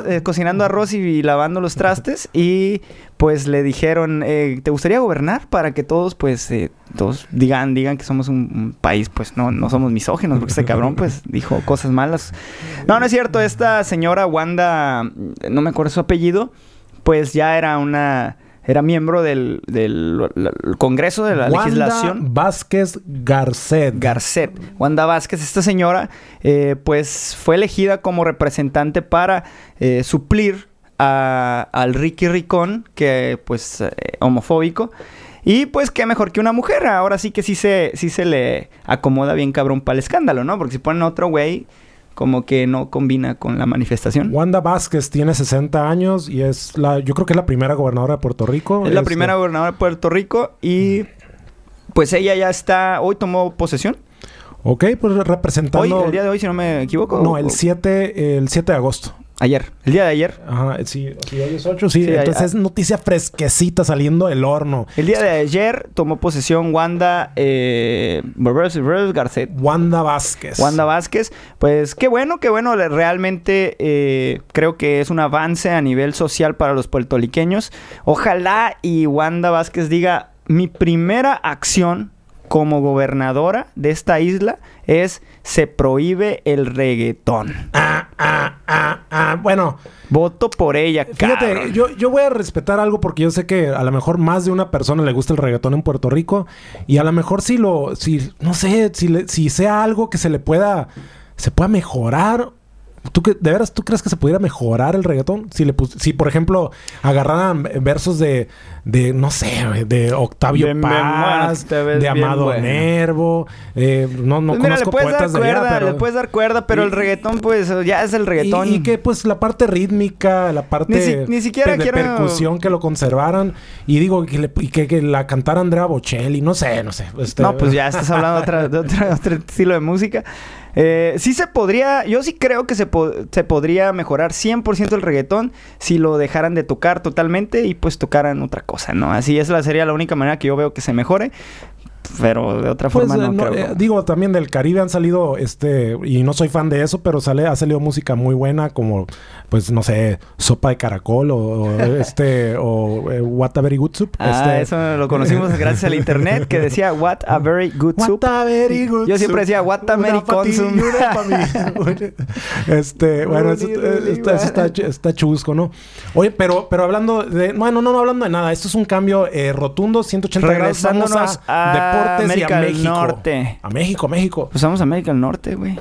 eh, cocinando arroz y, y lavando los trastes y pues le dijeron, eh, ¿te gustaría gobernar para que todos pues eh, todos digan digan que somos un, un país pues no no somos misóginos porque este cabrón pues dijo cosas malas. No, no es cierto, esta señora Wanda no me acuerdo su apellido, pues ya era una era miembro del, del Congreso de la Wanda legislación. Vázquez Garcet. Garcet. Wanda Vázquez, esta señora, eh, pues fue elegida como representante para eh, suplir a- al Ricky Ricón, que pues eh, homofóbico. Y pues qué mejor que una mujer. Ahora sí que sí se, sí se le acomoda bien cabrón para el escándalo, ¿no? Porque si ponen otro güey, como que no combina con la manifestación. Wanda Vázquez tiene 60 años y es la... Yo creo que es la primera gobernadora de Puerto Rico. Es la Este, primera gobernadora de Puerto Rico y pues ella ya está, hoy tomó posesión. Ok, pues representando... Hoy, el día de hoy, si no me equivoco. No, el 7, el 7 de agosto. Ayer, el día de ayer. Ajá, sí, sí, hoy es 8, sí. Sí, entonces a- es noticia fresquecita saliendo del horno. El día de ayer tomó posesión Wanda eh, Garcet. Wanda Vázquez. Wanda Vázquez, pues qué bueno, qué bueno, realmente eh, creo que es un avance a nivel social para los puertorriqueños. Ojalá y Wanda Vázquez diga, mi primera acción como gobernadora de esta isla es se prohíbe el reggaetón. Ah, ah, ah, ah. Bueno, Voto por ella, Fíjate, cabrón. yo, yo voy a respetar algo porque yo sé que a lo mejor más de una persona le gusta el reggaetón en Puerto Rico y a lo mejor si lo, si, no sé, si, le- si sea algo que se le pueda, se pueda mejorar. ¿Tú que, ¿De veras tú crees que se pudiera mejorar el reggaetón? Si, le pus- si por ejemplo, agarraran versos de, de no sé, de Octavio De- de- Paz, bueno, de Amado bueno. Nervo, eh, no, no Pues mira, le conozco puedes dar de cuerda, pero... le puedes dar cuerda, pero Y- el reggaetón, pues, ya es el reggaetón. Y, y que pues la parte rítmica, la parte Ni si- ni siquiera de quiero- percusión que lo conservaran. Y digo, que le- y que, que la cantara Andrea Bocelli, no sé, no sé. este- No, pues ya estás hablando de, otra- de otra- otro estilo de música. Eh, sí se podría, yo sí creo que se, se podría mejorar 100% el reggaetón si lo dejaran de tocar totalmente y pues tocaran otra cosa, ¿no? Así es sería la única manera que yo veo que se mejore, pero de otra Pues, forma eh, no, no, creo. eh, digo, también del Caribe han salido, este, y no soy fan de eso, pero sale, ha salido música muy buena, como, pues, no sé, Sopa de Caracol, o, o, este, o eh, What a Very Good Soup. ah, este, eso lo conocimos gracias al internet que decía What a very good soup. What a very good Yo siempre decía, what a very consum. este, bueno, eso, está, eso está, ch- está chusco, ¿no? Oye, pero, pero hablando de... Bueno, no, no hablando de nada. Esto es un cambio eh, rotundo, 180 grados. Vamos a América y a del. Norte. A México, México. Pues vamos a América del Norte, güey.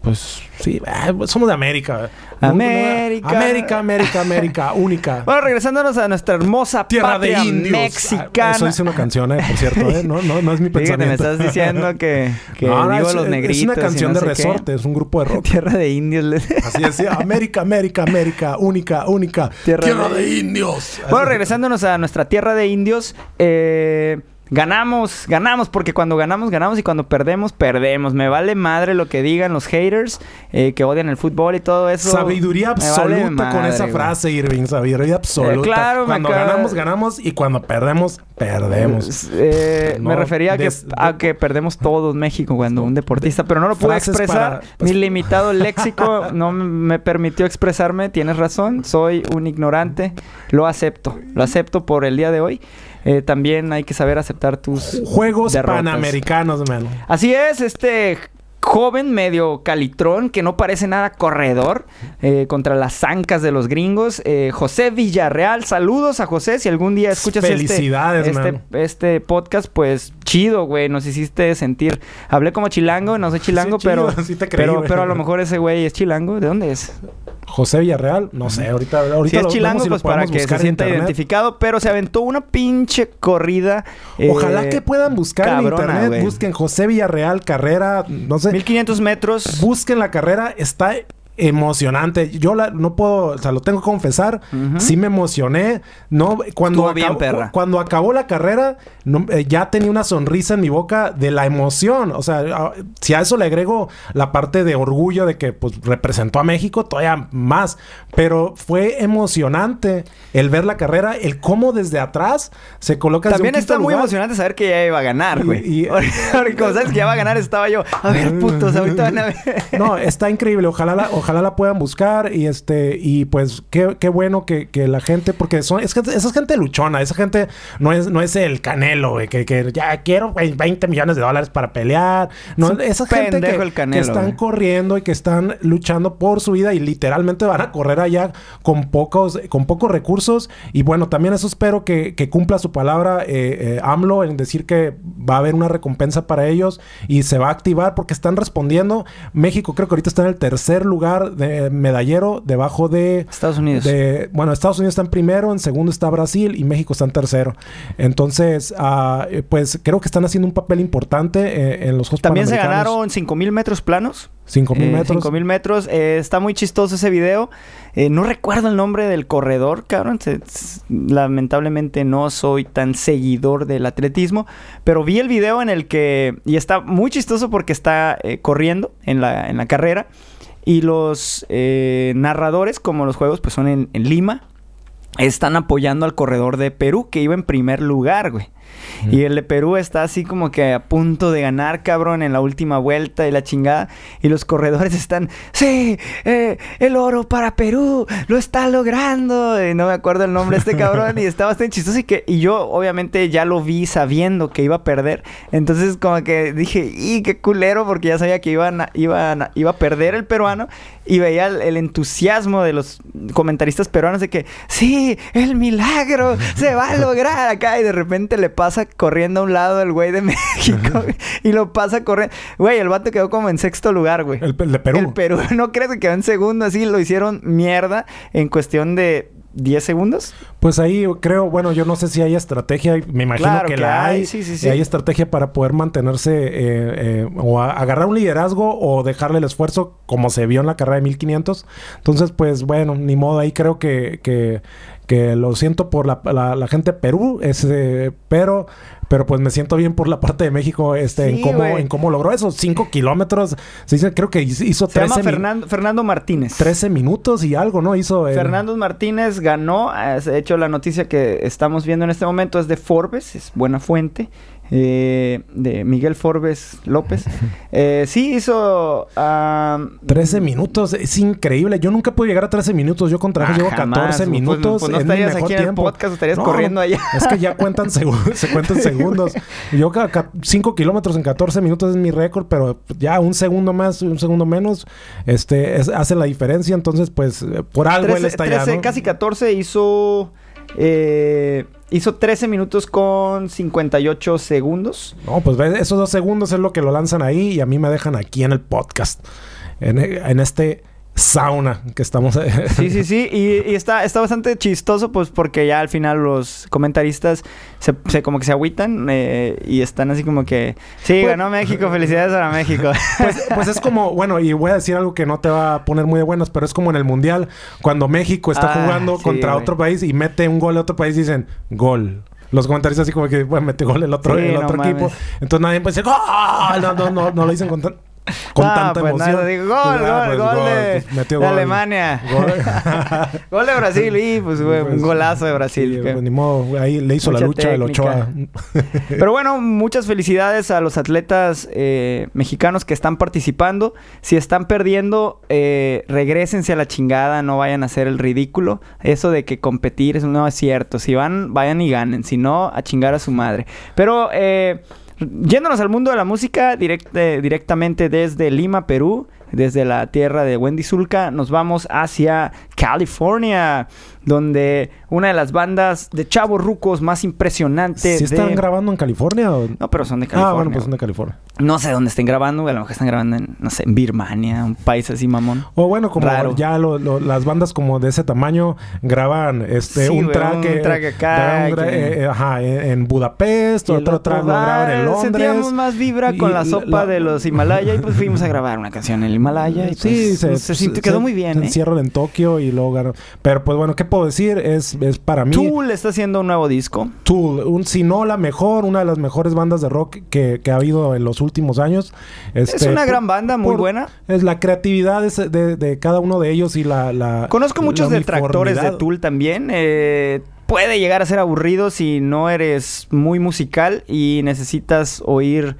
Pues sí, eh, somos de América. América. América, América, América, única. Bueno, regresándonos a nuestra hermosa Tierra de indios. mexicana. Ah, Eso dice una canción, eh, por cierto, eh. No, no, no es mi Fíjate, me pensamiento. estás diciendo que, que No, digo es, los es negritos. una y canción de qué. resorte, es un grupo de rock. Tierra de indios. Así decía, América, América, América, única, única. Tierra Tierra, de- de, indios. Bueno, regresándonos a nuestra tierra de indios, eh, ganamos, ganamos, porque cuando ganamos, ganamos y cuando perdemos, perdemos. Me vale madre lo que digan los haters eh, que odian el fútbol y todo eso. Sabiduría vale absoluta con esa güey. frase, Irving. Sabiduría absoluta. Eh, claro, Cuando ganamos, ganamos. Y cuando perdemos, perdemos. Eh, No, me refería a que, des- a que perdemos todos México cuando un deportista, pero no lo pude expresar. para- pues- Mi limitado léxico no me permitió expresarme. Tienes razón, soy un ignorante. Lo acepto, lo acepto por el día de hoy. Eh, también hay que saber aceptar tus Juegos derrotas. panamericanos, man. Así es, este joven medio calitrón que no parece nada corredor eh, contra las zancas de los gringos. eh, José Villarreal, saludos a José. Si algún día escuchas este- Felicidades, este, este podcast, pues chido, güey. Nos hiciste sentir. Hablé como chilango, no soy chilango, Sí, pero, chido, sí te creí, pero, a lo mejor ese güey es chilango. ¿De dónde es? José Villarreal, no sé, ahorita, ahorita Si es lo chilango, vemos y lo pues para que se sienta internet. identificado. Pero se aventó una pinche corrida. eh, Ojalá que puedan buscar cabrona, en internet, busquen José Villarreal, carrera, no sé, 1500 metros. busquen la carrera, está emocionante. Yo la, no puedo, o sea, lo tengo que confesar, sí me emocioné. No, cuando bien, perra. cu- cuando acabó la carrera, no- eh, ya tenía una sonrisa en mi boca de la emoción. O sea, a- si a eso le agrego la parte de orgullo de que pues representó a México, todavía más. Pero fue emocionante el ver la carrera, el cómo desde atrás se coloca También está muy emocionante saber que ya iba a ganar, Y- güey. y- porque como sabes que ya va a ganar, estaba yo. A ver, putos, ahorita van a ver. No, está increíble. Ojalá la, ojalá la puedan buscar. Y este, y pues qué, qué bueno que, que la gente, porque son, es gente, esa es gente luchona, esa gente no es, no es el canelo, güey, que, que ya quiero güey, 20 millones de dólares para pelear. No, Es esa gente que, el Canelo, que están güey. corriendo y que están luchando por su vida y literalmente van a correr allá con pocos, con pocos recursos. Y bueno, también eso espero que, que cumpla su palabra eh, eh, AMLO en decir que va a haber una recompensa para ellos y se va a activar porque están respondiendo. México creo que ahorita está en el tercer lugar de medallero debajo de Estados Unidos. de- bueno, Estados Unidos está en primero, en segundo está Brasil y México está en tercero. Entonces, eh, pues creo que están haciendo un papel importante eh, en los Juegos También se ganaron 5000 metros planos. 5000 Eh, metros. 5000 metros. Eh, está muy chistoso ese video. Eh, no recuerdo el nombre del corredor, cabrón. Se- lamentablemente no soy tan seguidor del atletismo. Pero vi el video en el que. Y está muy chistoso porque está eh, corriendo en la, en la carrera. Y los eh, narradores, como los juegos, pues son en, en Lima. Están apoyando al corredor de Perú, que iba en primer lugar, güey. Y el de Perú está así como que a punto de ganar, cabrón, en la última vuelta y la chingada. Y los corredores están, sí, eh, el oro para Perú, lo está logrando. Y no me acuerdo el nombre de este cabrón y está bastante chistoso. Y, que, y yo obviamente ya lo vi sabiendo que iba a perder. Entonces como que dije, y qué culero, porque ya sabía que iban a- iba a perder el peruano. Y veía el, el entusiasmo de los comentaristas peruanos de que, sí, el milagro se va a lograr acá. Y de repente le pasa corriendo a un lado el güey de México. y lo pasa corriendo. Güey, el vato quedó como en sexto lugar, güey. El, el de Perú. El Perú, ¿no crees que quedó en segundo? Así lo hicieron mierda en cuestión de 10 segundos. Pues ahí creo, bueno, yo no sé si hay estrategia, me imagino Claro que, que la hay, hay. sí, sí, sí. hay estrategia para poder mantenerse eh, eh, o agarrar un liderazgo o dejarle el esfuerzo como se vio en la carrera de 1500. Entonces, pues bueno, ni modo, ahí creo que, que, que lo siento por la, la- la gente de Perú, este, pero, pero pues me siento bien por la parte de México este, en, cómo, en cómo logró esos 5 kilómetros. Se dice, creo que hizo hizo Se llama 13, Fernando, Fernando Martínez. 13 minutos y algo, ¿no? Hizo... el- Fernando Martínez ganó. De hecho, la noticia que estamos viendo en este momento es de Forbes, es buena fuente. Eh, de Miguel Forbes López. Eh, sí, hizo. ah, 13 minutos, es increíble. Yo nunca pude llegar a 13 minutos. Yo con trabajo Ah, llevo jamás, 14 pues, minutos. pues, no es mi estarías mejor aquí en el tiempo. podcast, estarías corriendo allá. Es que ya cuentan segu- se cuentan segundos. Yo cada 5 kilómetros en 14 minutos es mi récord, pero ya un segundo más, un segundo menos, este, es- hace la diferencia. Entonces, pues, por algo él 13, está allá, 13, ¿no? casi 14 hizo. Eh, hizo 13 minutos con 58 segundos. No, pues esos dos segundos es lo que lo lanzan ahí y a mí me dejan aquí en el podcast. en, en este sauna que estamos... Sí, sí, sí. Y, y está, está bastante chistoso, pues, porque ya al final los comentaristas se, se como que se agüitan eh, y están así como que... Sí, Pues- ganó México. Felicidades a México. Pues, pues es como, bueno, y voy a decir algo que no te va a poner muy de buenas, pero es como en el Mundial, cuando México está Ah, jugando sí, contra güey. otro país y mete un gol a otro país y dicen, gol. Los comentaristas así como que, bueno, mete gol el otro, Sí, el no otro mames. equipo. Entonces nadie puede decir, ¡gol! No, no, no, no lo dicen con, con Ah, tanta pues emoción. nada, digo, gol, Ah, gol, pues gol de, pues metió de gol. Alemania. Gol. Gol de Brasil, y pues, güey, un Pues, golazo de Brasil. Sí, que- pues, ni modo, ahí le hizo la lucha el Ochoa. Pero bueno, muchas felicidades a los atletas eh, mexicanos que están participando. Si están perdiendo, eh, regrésense a la chingada, no vayan a hacer el ridículo. Eso de que competir eso no es cierto. Si van, vayan y ganen. Si no, a chingar a su madre. Pero eh, yéndonos al mundo de la música direct- eh, directamente desde Lima, Perú. Desde la tierra de Wendy Zulka nos vamos hacia California, donde una de las bandas de chavos rucos más impresionantes ¿Sí están de... grabando en California? o- No, pero son de California. ah, bueno, pues son de California. No sé dónde estén grabando. A lo mejor están grabando en, no sé, en Birmania, un país así mamón. O bueno, como Raro. ya lo- lo- las bandas como de ese tamaño graban este Sí, un güey, track, un track acá, un que- eh, eh, ajá, en, Budapest, otro track lo graban en "Ah, Londres. Sentíamos más vibra con Y la sopa la- de los Himalaya y pues fuimos a grabar una canción en el Himalaya y pues, Sí, se, se, sintió- quedó muy bien, se ¿eh? encierran en Tokio y luego. Pero pues bueno, ¿qué puedo decir? Es, es para mí Tool está haciendo un nuevo disco. Tool, un, si no la mejor, una de las mejores bandas de rock que, que ha habido en los últimos años. Es Este, una gran banda, muy por- buena. Es la creatividad de, de- de cada uno de ellos y la... la Conozco muchos la detractores de. Tool también. eh, puede llegar a ser aburrido si no eres muy musical y necesitas oír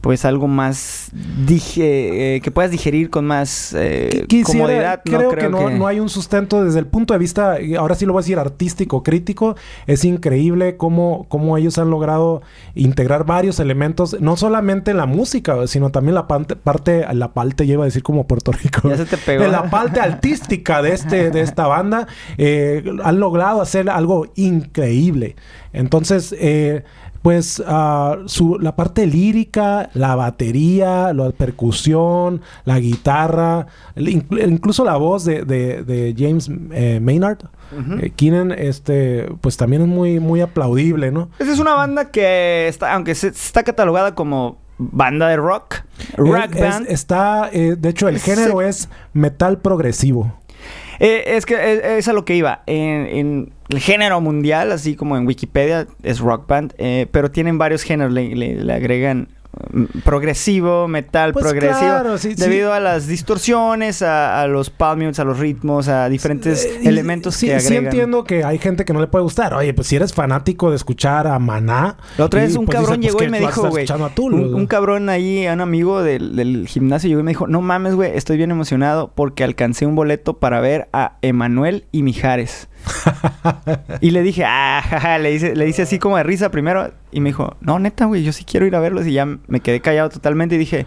pues algo más dije, eh, que puedas digerir con más eh, Quisiera, comodidad. No creo, que, no, no hay un sustento desde el punto de vista, ahora sí lo voy a decir, artístico, crítico. Es increíble cómo, cómo ellos han logrado integrar varios elementos, no solamente en la música, sino también la parte, parte la parte, iba a decir como Puerto Rico. Ya se te pegó. En la parte artística de, este, de esta banda, eh, han logrado hacer algo increíble. Entonces, eh, pues ah, su, la parte lírica, la batería, la percusión, la guitarra, incluso la voz de, de- de James eh, Maynard, eh, Keenan, este, pues también es muy, muy aplaudible, ¿no? Esa es una banda que está, aunque se- está catalogada como banda de rock, rock Es- es- band. está, eh, de hecho, el género es metal progresivo. Eh, es que es, es a lo que iba. En, en el género mundial, así como en Wikipedia, es rock band, eh, pero tienen varios géneros. Le, le- le agregan progresivo, metal Pues progresivo, claro, sí, sí. debido a las distorsiones, a, a los palm mutes, a los ritmos, a diferentes Eh, elementos sí, que sí entiendo que hay gente que no le puede gustar. Oye, pues si eres fanático de escuchar a Maná. La otra vez un pues, cabrón dices, llegó pues, y ¿qué me dijo, güey. un cabrón ahí, un amigo del, del gimnasio, llegó y me dijo: No mames, güey, estoy bien emocionado porque alcancé un boleto para ver a Emanuel y Mijares. y le dije, ah, jaja", le hice, le hice así como de risa primero. Y me dijo, no, neta, güey, yo sí quiero ir a verlos. Y ya me quedé callado totalmente y dije,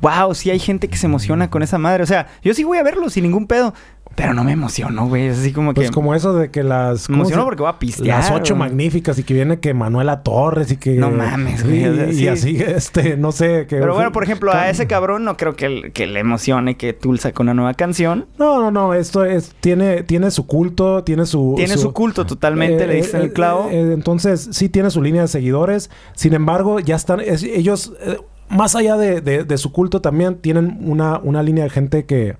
wow, sí hay gente que se emociona con esa madre. O sea, yo sí voy a verlos sin ningún pedo. Pero no me emociono, güey. Es así como que... Pues como eso de que las... me ¿cómo emociono se- porque voy a pistear. Las ocho magníficas y que viene que Manuela Torres y que... No mames, güey, Y, así, este, no sé... Que, Pero bueno, por ejemplo, a ese cabrón no creo que, que le emocione que Tool saque una nueva canción. No, no, no. Esto es... Tiene, tiene su culto, tiene su... Tiene su culto totalmente, Eh, le diste en eh, el clavo. eh, entonces, sí tiene su línea de seguidores. Sin embargo, ya están... es- ellos, eh, más allá de, de- de su culto, también tienen una, una línea de gente que...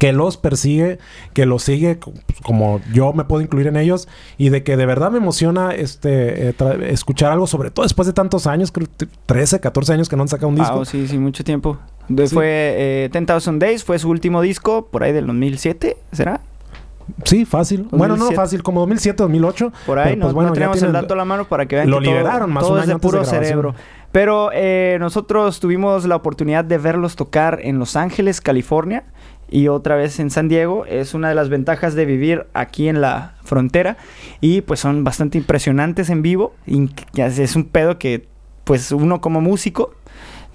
Que los persigue, que los sigue, co- como yo me puedo incluir en ellos, y de que de verdad me emociona este eh, escuchar algo, sobre todo después de tantos años, creo que 13, 14 años que no han sacado un disco. Ah, oh, sí, sí, mucho tiempo. Sí. Fue eh, 10,000 Days, fue su último disco, por ahí del 2007, ¿será? Sí, fácil. Bueno, no 2007. fácil, como 2007, 2008. Por ahí, pero, no, pues, bueno, no tenemos el dato a la mano para que vean lo que todo- liberaron más todo un es año antes de puro cerebro. Pero eh, nosotros tuvimos la oportunidad de verlos tocar en Los Ángeles, California, y otra vez en San Diego. Es una de las ventajas de vivir aquí en la frontera. Y pues son bastante impresionantes en vivo. Es un pedo que, pues uno como músico,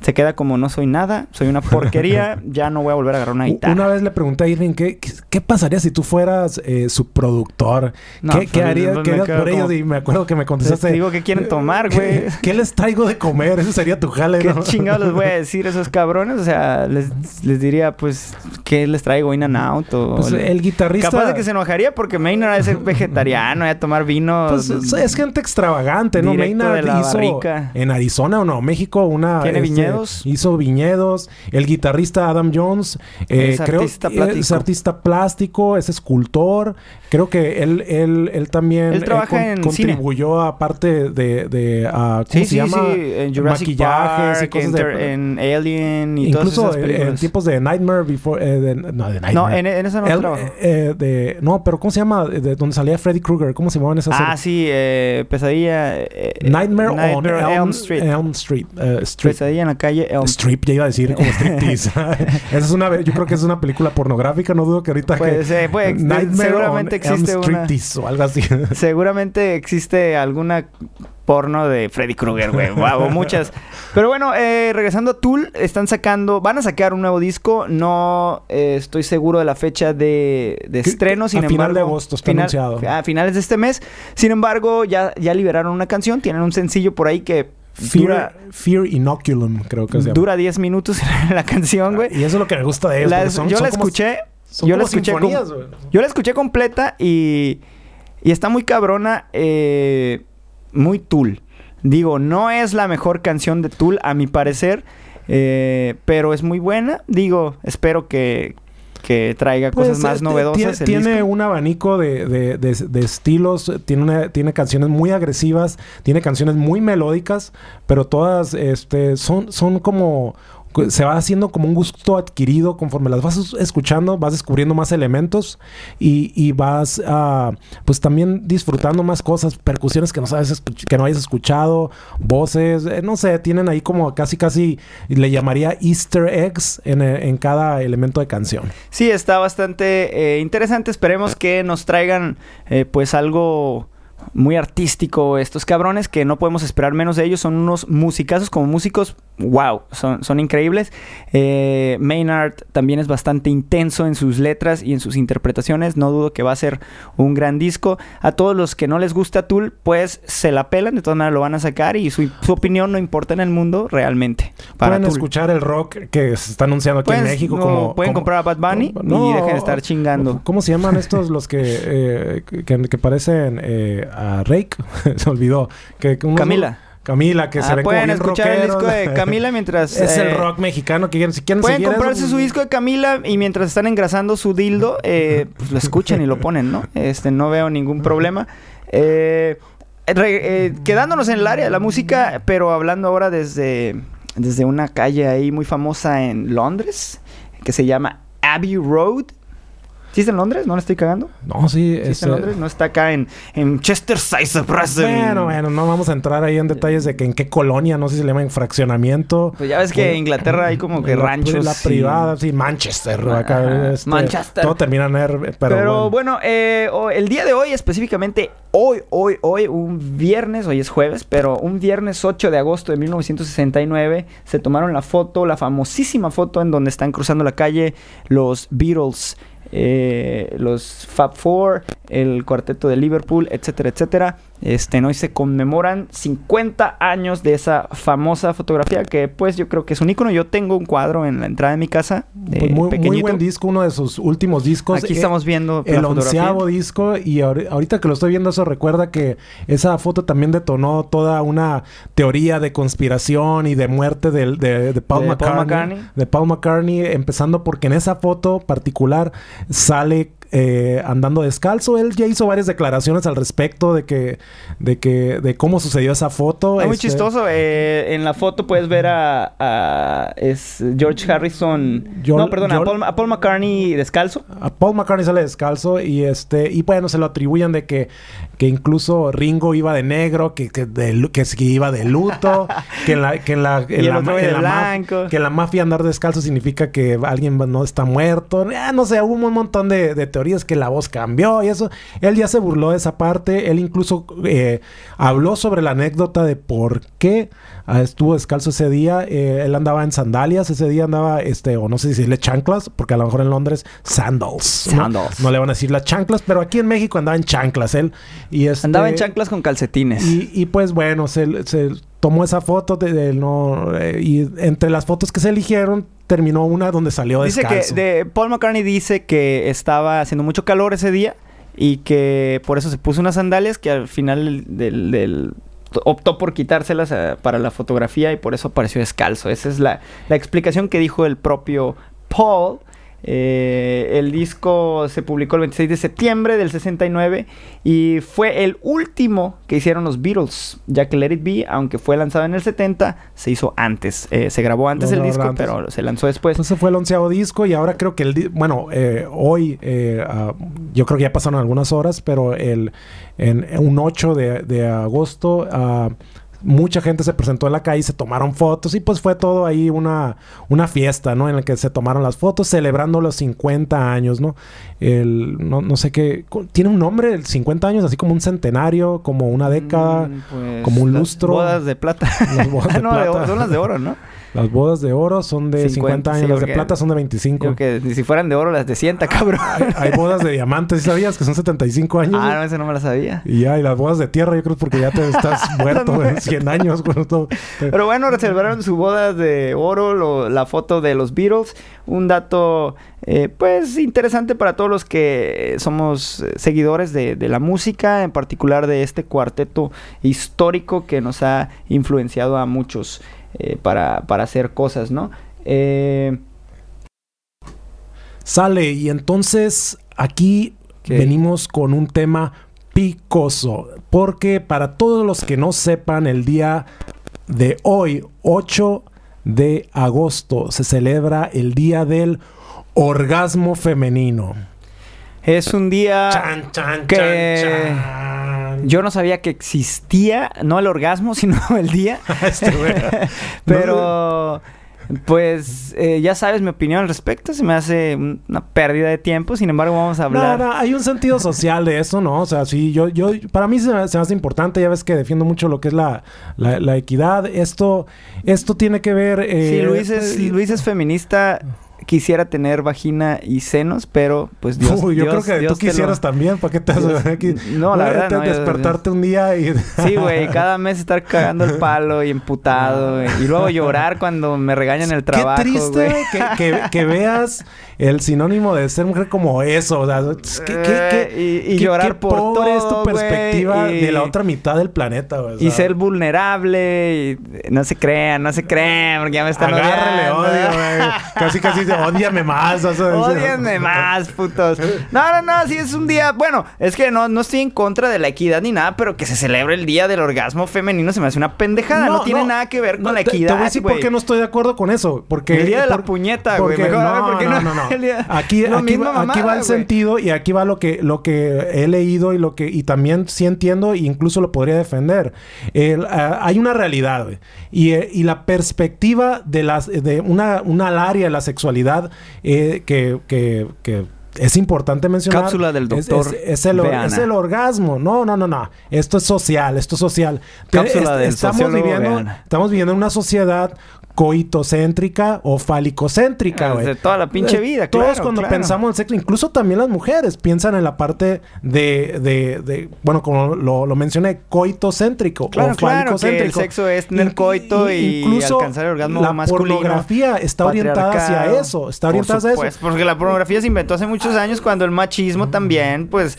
se queda como no soy nada, soy una porquería, ya no voy a volver a agarrar una guitarra. Una vez le pregunté a Irving, ¿qué, qué, qué pasaría si tú fueras eh, su productor? No, ¿Qué, pues, qué harías, qué por ellos? como- Y me acuerdo que me Les contestaste... digo que quieren tomar, ¿qué- güey. ¿Qué, les traigo de comer? Ese sería tu jale, ¿Qué ¿no? chingados les voy a decir a esos cabrones? O sea, les, les diría, pues, ¿qué les traigo? ¿In and out? O Pues el guitarrista... Capaz de que se enojaría porque Maynard es ser vegetariano, a tomar vino. Pues es, gente extravagante, ¿no? Maynard hizo barrica. en Arizona o no, México, una... ¿Tiene este, viñedos? Hizo viñedos. El guitarrista Adam Jones, eh, Es creo artista plástico. es artista plástico, es escultor. Creo que él, él, él también Él trabaja en cine. contribuyó aparte de, de ah, ¿cómo Sí, se sí, llama? sí. En Jurassic Maquillajes y Park, cosas en, de- en Alien y Incluso todas esas en, en películas. tiempos de Nightmare Before... eh, de- no, de Nightmare. No, en, en eso no Él, eh, de, no, pero ¿cómo se llama? De donde salía Freddy Krueger. ¿Cómo se llamaba en esa serie? Ah, sí, eh, Pesadilla. eh, Nightmare, on Nightmare Elm, Elm Street. Elm Street. eh, Street. Pesadilla en la calle Elm Strip, ya iba a decir como striptease. Esa es una, yo creo que es una película pornográfica, no dudo que ahorita Puede que Nightmare seguramente on existe una- o algo así. Seguramente existe alguna porno de Freddy Krueger, güey. Wow, muchas. Pero bueno, eh, regresando a Tool, están sacando, van a sacar un nuevo disco. No eh, estoy seguro de la fecha de, estreno, a sin final embargo. de agosto está anunciado. A finales de este mes. Sin embargo, ya, ya liberaron una canción. Tienen un sencillo por ahí que dura, Fear, Inoculum, creo que se llama. dura 10 minutos la canción, güey. Y eso es lo que me gusta de ellos. La- porque son- yo son la escuché. Son yo la escuché. Yo la escuché completa y, y está muy cabrona, eh, muy Tool. Digo, no es la mejor canción de Tool, a mi parecer, eh, pero es muy buena. Digo, espero que, que traiga Pues, cosas más eh, novedosas. Tiene, el tiene disco. un abanico de, de- de- de estilos, tiene, una- tiene canciones muy agresivas, tiene canciones muy melódicas, pero todas este, son, son como... Se va haciendo como un gusto adquirido conforme las vas es- escuchando, vas descubriendo más elementos y, y vas ah, pues también disfrutando más cosas, percusiones que no sabes que no hayas escuchado, voces, eh, no sé, tienen ahí como casi casi le llamaría Easter eggs en, eh, cada elemento de canción. Sí, está bastante eh, interesante. Esperemos que nos traigan pues algo muy artístico estos cabrones que no podemos esperar menos de ellos. Son unos musicazos como músicos, wow, son, son increíbles. Eh, Maynard también es bastante intenso en sus letras y en sus interpretaciones. No dudo que va a ser un gran disco. A todos los que no les gusta Tool, pues se la pelan, de todas maneras lo van a sacar y su, su opinión no importa en el mundo realmente. Para pueden Tool. escuchar el rock que se está anunciando aquí en México no, como pueden como- comprar a Bad Bunny No, y dejen de estar chingando. ¿Cómo se llaman estos los que eh, que, que parecen eh, a Rake? se olvidó. Que, que unos- Camila. Camila, que se Ah, ven como pueden bien escuchar el disco de Camila mientras es el eh, rock mexicano que quieren, si quieren Pueden eso, comprarse su disco de Camila y mientras están engrasando su dildo, eh, pues lo escuchan y lo ponen, ¿no? Este, no veo ningún problema. Eh, re- eh, quedándonos en el área de la música, pero hablando ahora desde, desde una calle ahí muy famosa en Londres, que se llama Abbey Road. ¿Sí está en Londres? ¿No le estoy cagando? No, sí, ¿Sí es, está en Londres? No está acá en, en Chesterfield, Somerset. Bueno, bueno, no vamos a entrar ahí en detalles de que en qué colonia, no sé si le llaman fraccionamiento. Pues ya ves que en Inglaterra hay como que la- ranchos. La privada, sí, Manchester. acá, este, Manchester. Todo termina en R, pero, Pero, bueno. bueno, eh, el día de hoy, específicamente hoy, hoy, hoy, un viernes, hoy es jueves, pero un viernes 8 de agosto de 1969 se tomaron la foto, la famosísima foto en donde están cruzando la calle los Beatles, eh, los Fab Four, el cuarteto de Liverpool, etcétera, etcétera. Este, ¿no? Y se conmemoran 50 años de esa famosa fotografía que pues yo creo que es un icono. Yo tengo un cuadro en la entrada de mi casa. eh, Pues muy, buen disco, uno de sus últimos discos. Aquí Eh, estamos viendo el onceavo disco y ahori- ahorita que lo estoy viendo eso recuerda que esa foto también detonó toda una teoría de conspiración y de muerte de, de Paul, De Paul McCartney, McCartney. de Paul McCartney empezando porque en esa foto particular sale eh, andando descalzo él ya hizo varias declaraciones al respecto de que de que de cómo sucedió esa foto Es muy Este, chistoso. eh, en la foto puedes ver a, a- es George Harrison. Joel- no, perdón, a Paul, a Paul McCartney descalzo. A Paul McCartney sale descalzo y este y bueno se lo atribuyen de que, que incluso Ringo iba de negro, que que, de que, que iba de luto, que en la que en la, en de que en la mafia andar descalzo significa que alguien no está muerto, Ah, no sé, hubo un montón de, de teorías teorías que la voz cambió y eso. Él ya se burló de esa parte. Él incluso eh, habló sobre la anécdota de por qué ah, estuvo descalzo ese día. Eh, él andaba en sandalias ese día, andaba, este, o no sé si decirle chanclas, porque a lo mejor en Londres, sandals. ¿no? Sandals. No, le van a decir las chanclas, pero aquí en México andaba en chanclas él. Y este, Andaba en chanclas con calcetines. y, y, pues bueno, se, se tomó esa foto de, de no eh, y entre las fotos que se eligieron terminó una donde salió Dice descalzo. que de, Paul McCartney dice que estaba haciendo mucho calor ese día y que por eso se puso unas sandalias que al final del, del- optó por quitárselas eh, para la fotografía y por eso apareció descalzo. Esa es la, la explicación que dijo el propio Paul. Eh, el disco se publicó el 26 de septiembre del 69 y fue el último que hicieron los Beatles, ya que Let It Be, aunque fue lanzado en el 70, se hizo antes. Eh, se grabó antes el disco, antes. pero se lanzó después. Entonces fue el onceavo disco y ahora creo que el... Bueno, eh, hoy, eh, ah, yo creo que ya pasaron algunas horas, pero el, en, un 8 de, de agosto ah, mucha gente se presentó en la calle, se tomaron fotos y pues fue todo ahí una, una fiesta, ¿no? En la que se tomaron las fotos celebrando los 50 años, ¿no? El, no, no sé qué... Tiene un nombre, el 50 años, así como un centenario, como una década. Mm, pues, como un lustro. Bodas de plata. Las bodas Ah, de no, de plata. son las de oro, ¿no? Las bodas de oro son de 50, 50, sí, años, las de plata son de 25. Creo que ni si fueran de oro las de sienta, cabrón. Hay, hay bodas de diamantes, ¿sí sabías? Que son 75 años. ah, no, esa no me la sabía. Y ya, y las bodas de tierra, yo creo porque ya te estás muerto, güey, 100 años, todo. Pero bueno, celebraron su boda de oro, lo- la foto de los Beatles. Un dato, eh, pues, interesante para todos los que somos eh, seguidores de, de la música, en particular de este cuarteto histórico que nos ha influenciado a muchos eh, para, para hacer cosas, ¿no? Eh, Sale, y entonces aquí ¿Qué? venimos con un tema picoso. Porque para todos los que no sepan, el día de hoy, 8 de agosto, se celebra el Día del Orgasmo Femenino. es un día... Chan, chan, que- chan, chan. Yo no sabía que existía, no el orgasmo, sino el día. Este güey. Pero, pues, eh, ya sabes mi opinión al respecto. Se me hace un- una pérdida de tiempo. Sin embargo, vamos a No, hablar. no, hay un sentido social de eso, ¿no? O sea, sí, yo, yo, para mí se me, se me hace importante, ya ves que defiendo mucho lo que es la, la, la equidad. Esto, esto tiene que ver... eh, es, Luis es feminista, quisiera tener vagina y senos, pero pues Dios. Uy, yo Dios- creo que Dios tú lo- quisieras también, ¿para qué te haces aquí? No, la verdad, yo- despertarte un día y... Sí, güey, cada mes estar cagando el palo y emputado. y luego llorar cuando me regañan el trabajo. Qué triste que, que- que veas el sinónimo de ser mujer como eso. O sea, qué, qué- qué- Eh, y, y qué- llorar qué por pobre es tu todo, perspectiva y- de la otra mitad del planeta, güey. Y ser vulnerable y no se crean, no se crean, porque ya me están Agárrale odiando. odio, güey. Casi, casi dice, ódiame más. o sea, más, putos. No, no, no, sí es un día. Bueno, es que no, no estoy en contra de la equidad ni nada, pero que se celebre el día del orgasmo femenino se me hace una pendejada. No, tiene nada que ver con No, la equidad. Te voy a decir por qué no estoy de acuerdo con eso. Porque, El día de la puñeta, güey. no, ¿por qué no, no? Aquí, aquí, va, aquí va el sentido y aquí va lo que, lo que he leído y lo que y también sí entiendo e incluso lo podría defender. El, ah, hay una realidad güey. y, eh, y la perspectiva de las de una, una área de la sexualidad eh, que, que, que es importante mencionar. Cápsula del doctor Es, es el, es el orgasmo. No, no, no, no. Esto es social, esto es social. Cápsula del estamos viviendo, Veana. estamos viviendo en una sociedad coitocéntrica o falicocéntrica, güey. Desde toda la pinche Eh, vida, Todos claro, cuando claro. pensamos en sexo, incluso también las mujeres piensan en la parte de, de, de- bueno, como lo, lo mencioné, coitocéntrico Claro, o que el sexo es tener coito y incluso alcanzar el orgasmo la masculino, pornografía está orientada hacia eso, está orientada hacia eso. supuesto, porque la pornografía se inventó hace muchos años cuando el machismo también, pues,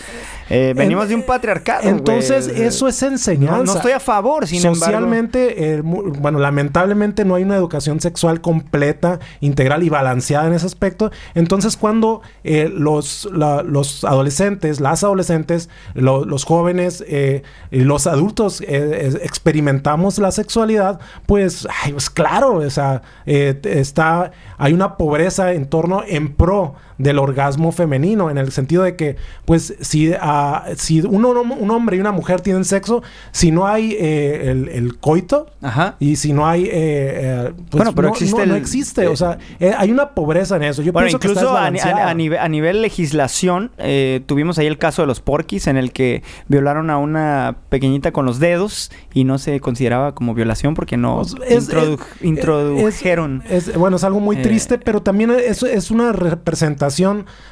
eh, venimos de un patriarcado. Entonces, eso es enseñanza. No, no estoy a favor, sin embargo. Socialmente, eh, bueno, lamentablemente no hay una educación sexual completa, integral y balanceada en ese aspecto. Entonces, cuando eh, los, los adolescentes, las adolescentes, lo- los jóvenes, eh, los adultos eh, experimentamos la sexualidad, pues, ay, pues claro, o sea, está, hay una pobreza en torno, en pro del orgasmo femenino, en el sentido de que, pues, si, ah, si uno, un hombre y una mujer tienen sexo, si no hay eh, el, el coito Ajá. y si no hay... eh, eh, pues, Bueno, pero no, existe no- no el- existe, eh, o sea, eh, hay una pobreza en eso. Yo Bueno, pienso que está incluso a, nivel, a nivel legislación, eh, tuvimos ahí el caso de los porquis, en el que violaron a una pequeñita con los dedos y no se consideraba como violación porque no Pues, es- introdu- es- introdujeron. Es, bueno, es algo muy triste, pero también es, es una representación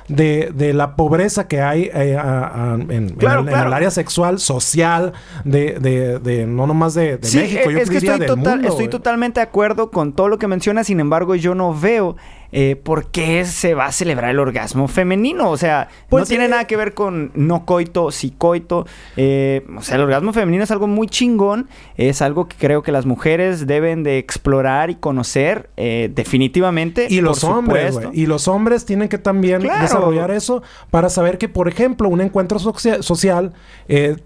de, de la pobreza que hay eh, a- a- en, en Claro, el, en claro. el área sexual, social, de, de, de- no nomás de, Sí, México, eh, yo es que estoy, del total- mundo, estoy güey. totalmente de acuerdo con todo lo que mencionas, sin embargo, yo no veo eh, por qué se va a celebrar el orgasmo femenino. O sea, Pues, no tiene eh, nada que ver con no coito, sí coito. Eh, o sea, el orgasmo femenino es algo muy chingón, es algo que creo que las mujeres deben de explorar y conocer eh, definitivamente. Y los hombres. Y los hombres tienen que también Claro. desarrollar eso para saber que, por ejemplo, un encuentro socia- social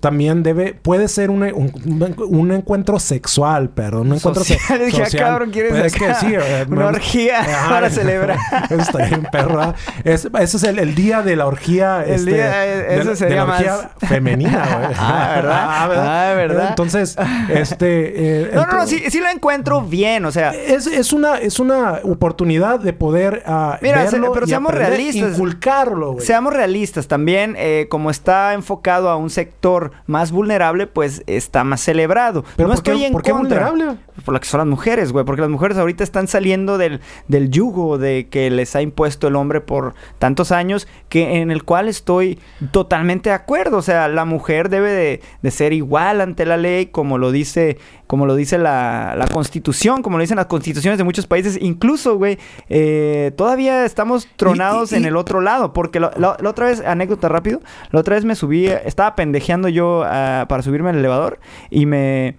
también debe, puede ser un, un- un encuentro sexual, perdón. Un encuentro se- Social. Ah, cabrón, ¿quieres Pues es que acá sí, una orgía para celebrar? eso está bien, perra. Es, ese es el, el día de la orgía. El este, día, de, ese de sería la orgía más- femenina, güey. Ah, ¿verdad? Ah, ¿verdad? Entonces, este... eh, No, no, no, sí, sí lo encuentro bien, o sea... es, es una, es una oportunidad de poder ah, Mira, se- pero y seamos aprender, realistas. inculcarlo, güey. Seamos realistas también, eh, como está enfocado a un sector más vulnerable, pues está más celebrado. Pero no ¿por qué- en por qué contra. vulnerable? Por lo que son las mujeres, güey. Porque las mujeres ahorita están saliendo del, del yugo de que les ha impuesto el hombre por tantos años, que en el cual estoy totalmente de acuerdo. O sea, la mujer debe de, de ser igual ante la ley, como lo dice, como lo dice la, la constitución, como lo dicen las constituciones de muchos países. Incluso, güey, eh, todavía estamos tronados y- en el otro lado. Porque la otra vez, anécdota rápido, la otra vez me subí, estaba pendejeando yo ah, para subirme al elevador y me...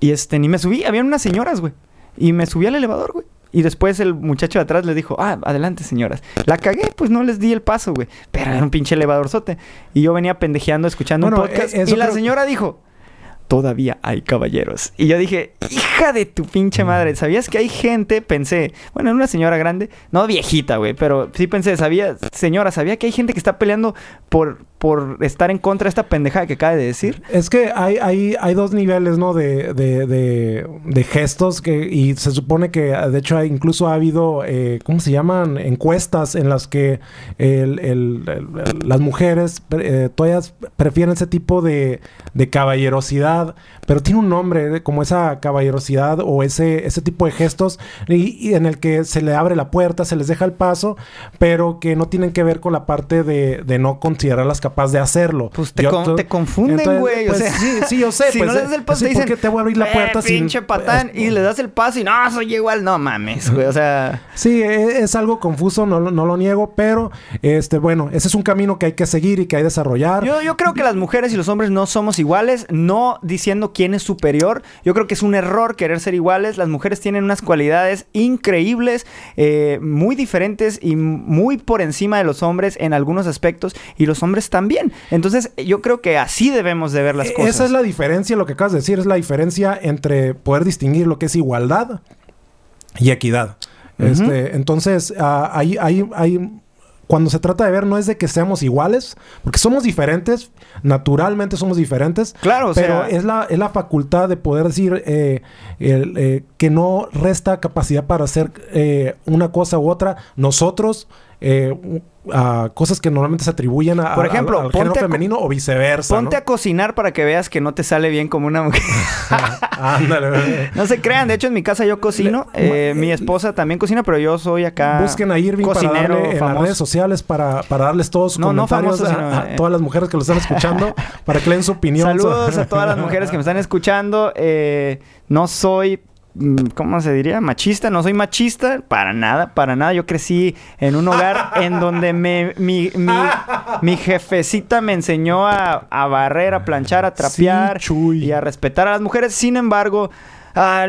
Y este, ni me subí, habían unas señoras, güey. Y me subí al elevador, güey. Y después el muchacho de atrás le dijo, ah, adelante, señoras. La cagué, pues no les di el paso, güey. Pero era un pinche elevadorzote. Y yo venía pendejeando escuchando Bueno, un podcast. eh, y la señora dijo, todavía hay caballeros. Y yo dije, hija de tu pinche madre, ¿sabías que hay gente? Pensé, bueno, era una señora grande, no viejita, güey, pero sí pensé, sabía, señora, ¿sabía que hay gente que está peleando por, por estar en contra de esta pendejada que acaba de decir? Es que hay, hay, hay dos niveles, ¿no? De, de, de, gestos que... Y se supone que, de hecho, incluso ha habido, eh, ¿cómo se llaman? Encuestas en las que el- las mujeres eh, todas prefieren ese tipo de, caballerosidad, pero tiene un nombre, eh, como esa caballerosidad o ese, ese tipo de gestos y, en el que se le abre la puerta, se les deja el paso, pero que no tienen que ver con la parte de, no considerarlas capaz de hacerlo. Pues te Yo- con- tú- te confunden, güey, o pues, sea, sí, sí, yo sé. si pues, no le das el paso, sí, te ¿por dicen, qué te voy a abrir la "Eh, puerta sin- pinche patán, y le das el paso y no, soy igual, no mames, güey, o sea... Sí, e- es algo confuso, no, lo- no lo niego, pero este, bueno, ese es un camino que hay que seguir y que hay que desarrollar. Yo, yo creo que las mujeres y los hombres no somos iguales, no diciendo quién es superior. Yo creo que es un error querer ser iguales. Las mujeres tienen unas cualidades increíbles, eh, muy diferentes y muy por encima de los hombres en algunos aspectos, y los hombres también. Entonces, yo creo que así debemos de ver las E- cosas. Esa es la diferencia, lo que acabas de decir, es la diferencia entre poder distinguir lo que es igualdad y equidad. Este, entonces, ah, hay, hay, hay- cuando se trata de ver, no es de que seamos iguales, porque somos diferentes, naturalmente somos diferentes, Claro, o pero sea- es, la, es la facultad de poder decir eh, el, eh, que no resta capacidad para hacer eh, una cosa u otra. Nosotros, a cosas que normalmente se atribuyen a, Por a- ejemplo, al género a co- femenino o viceversa. Ponte ¿no? a cocinar para que veas que no te sale bien como una mujer. Ándale, no se crean, de hecho en mi casa yo cocino, Le- eh, mi esposa también cocina, pero yo soy acá Busquen a Irving para darle en las redes sociales para, para darles todos sus No, no comentarios famoso, a- eh, todas las mujeres que lo están escuchando para que le den su opinión. Saludos a todas las mujeres que me están escuchando. Eh, no soy, ¿cómo se diría? Machista. No soy machista. Para nada, para nada. Yo crecí en un hogar en donde me, mi, mi, mi jefecita me enseñó a, a barrer, a planchar, a trapear Sí, y a respetar a las mujeres. Sin embargo... ah,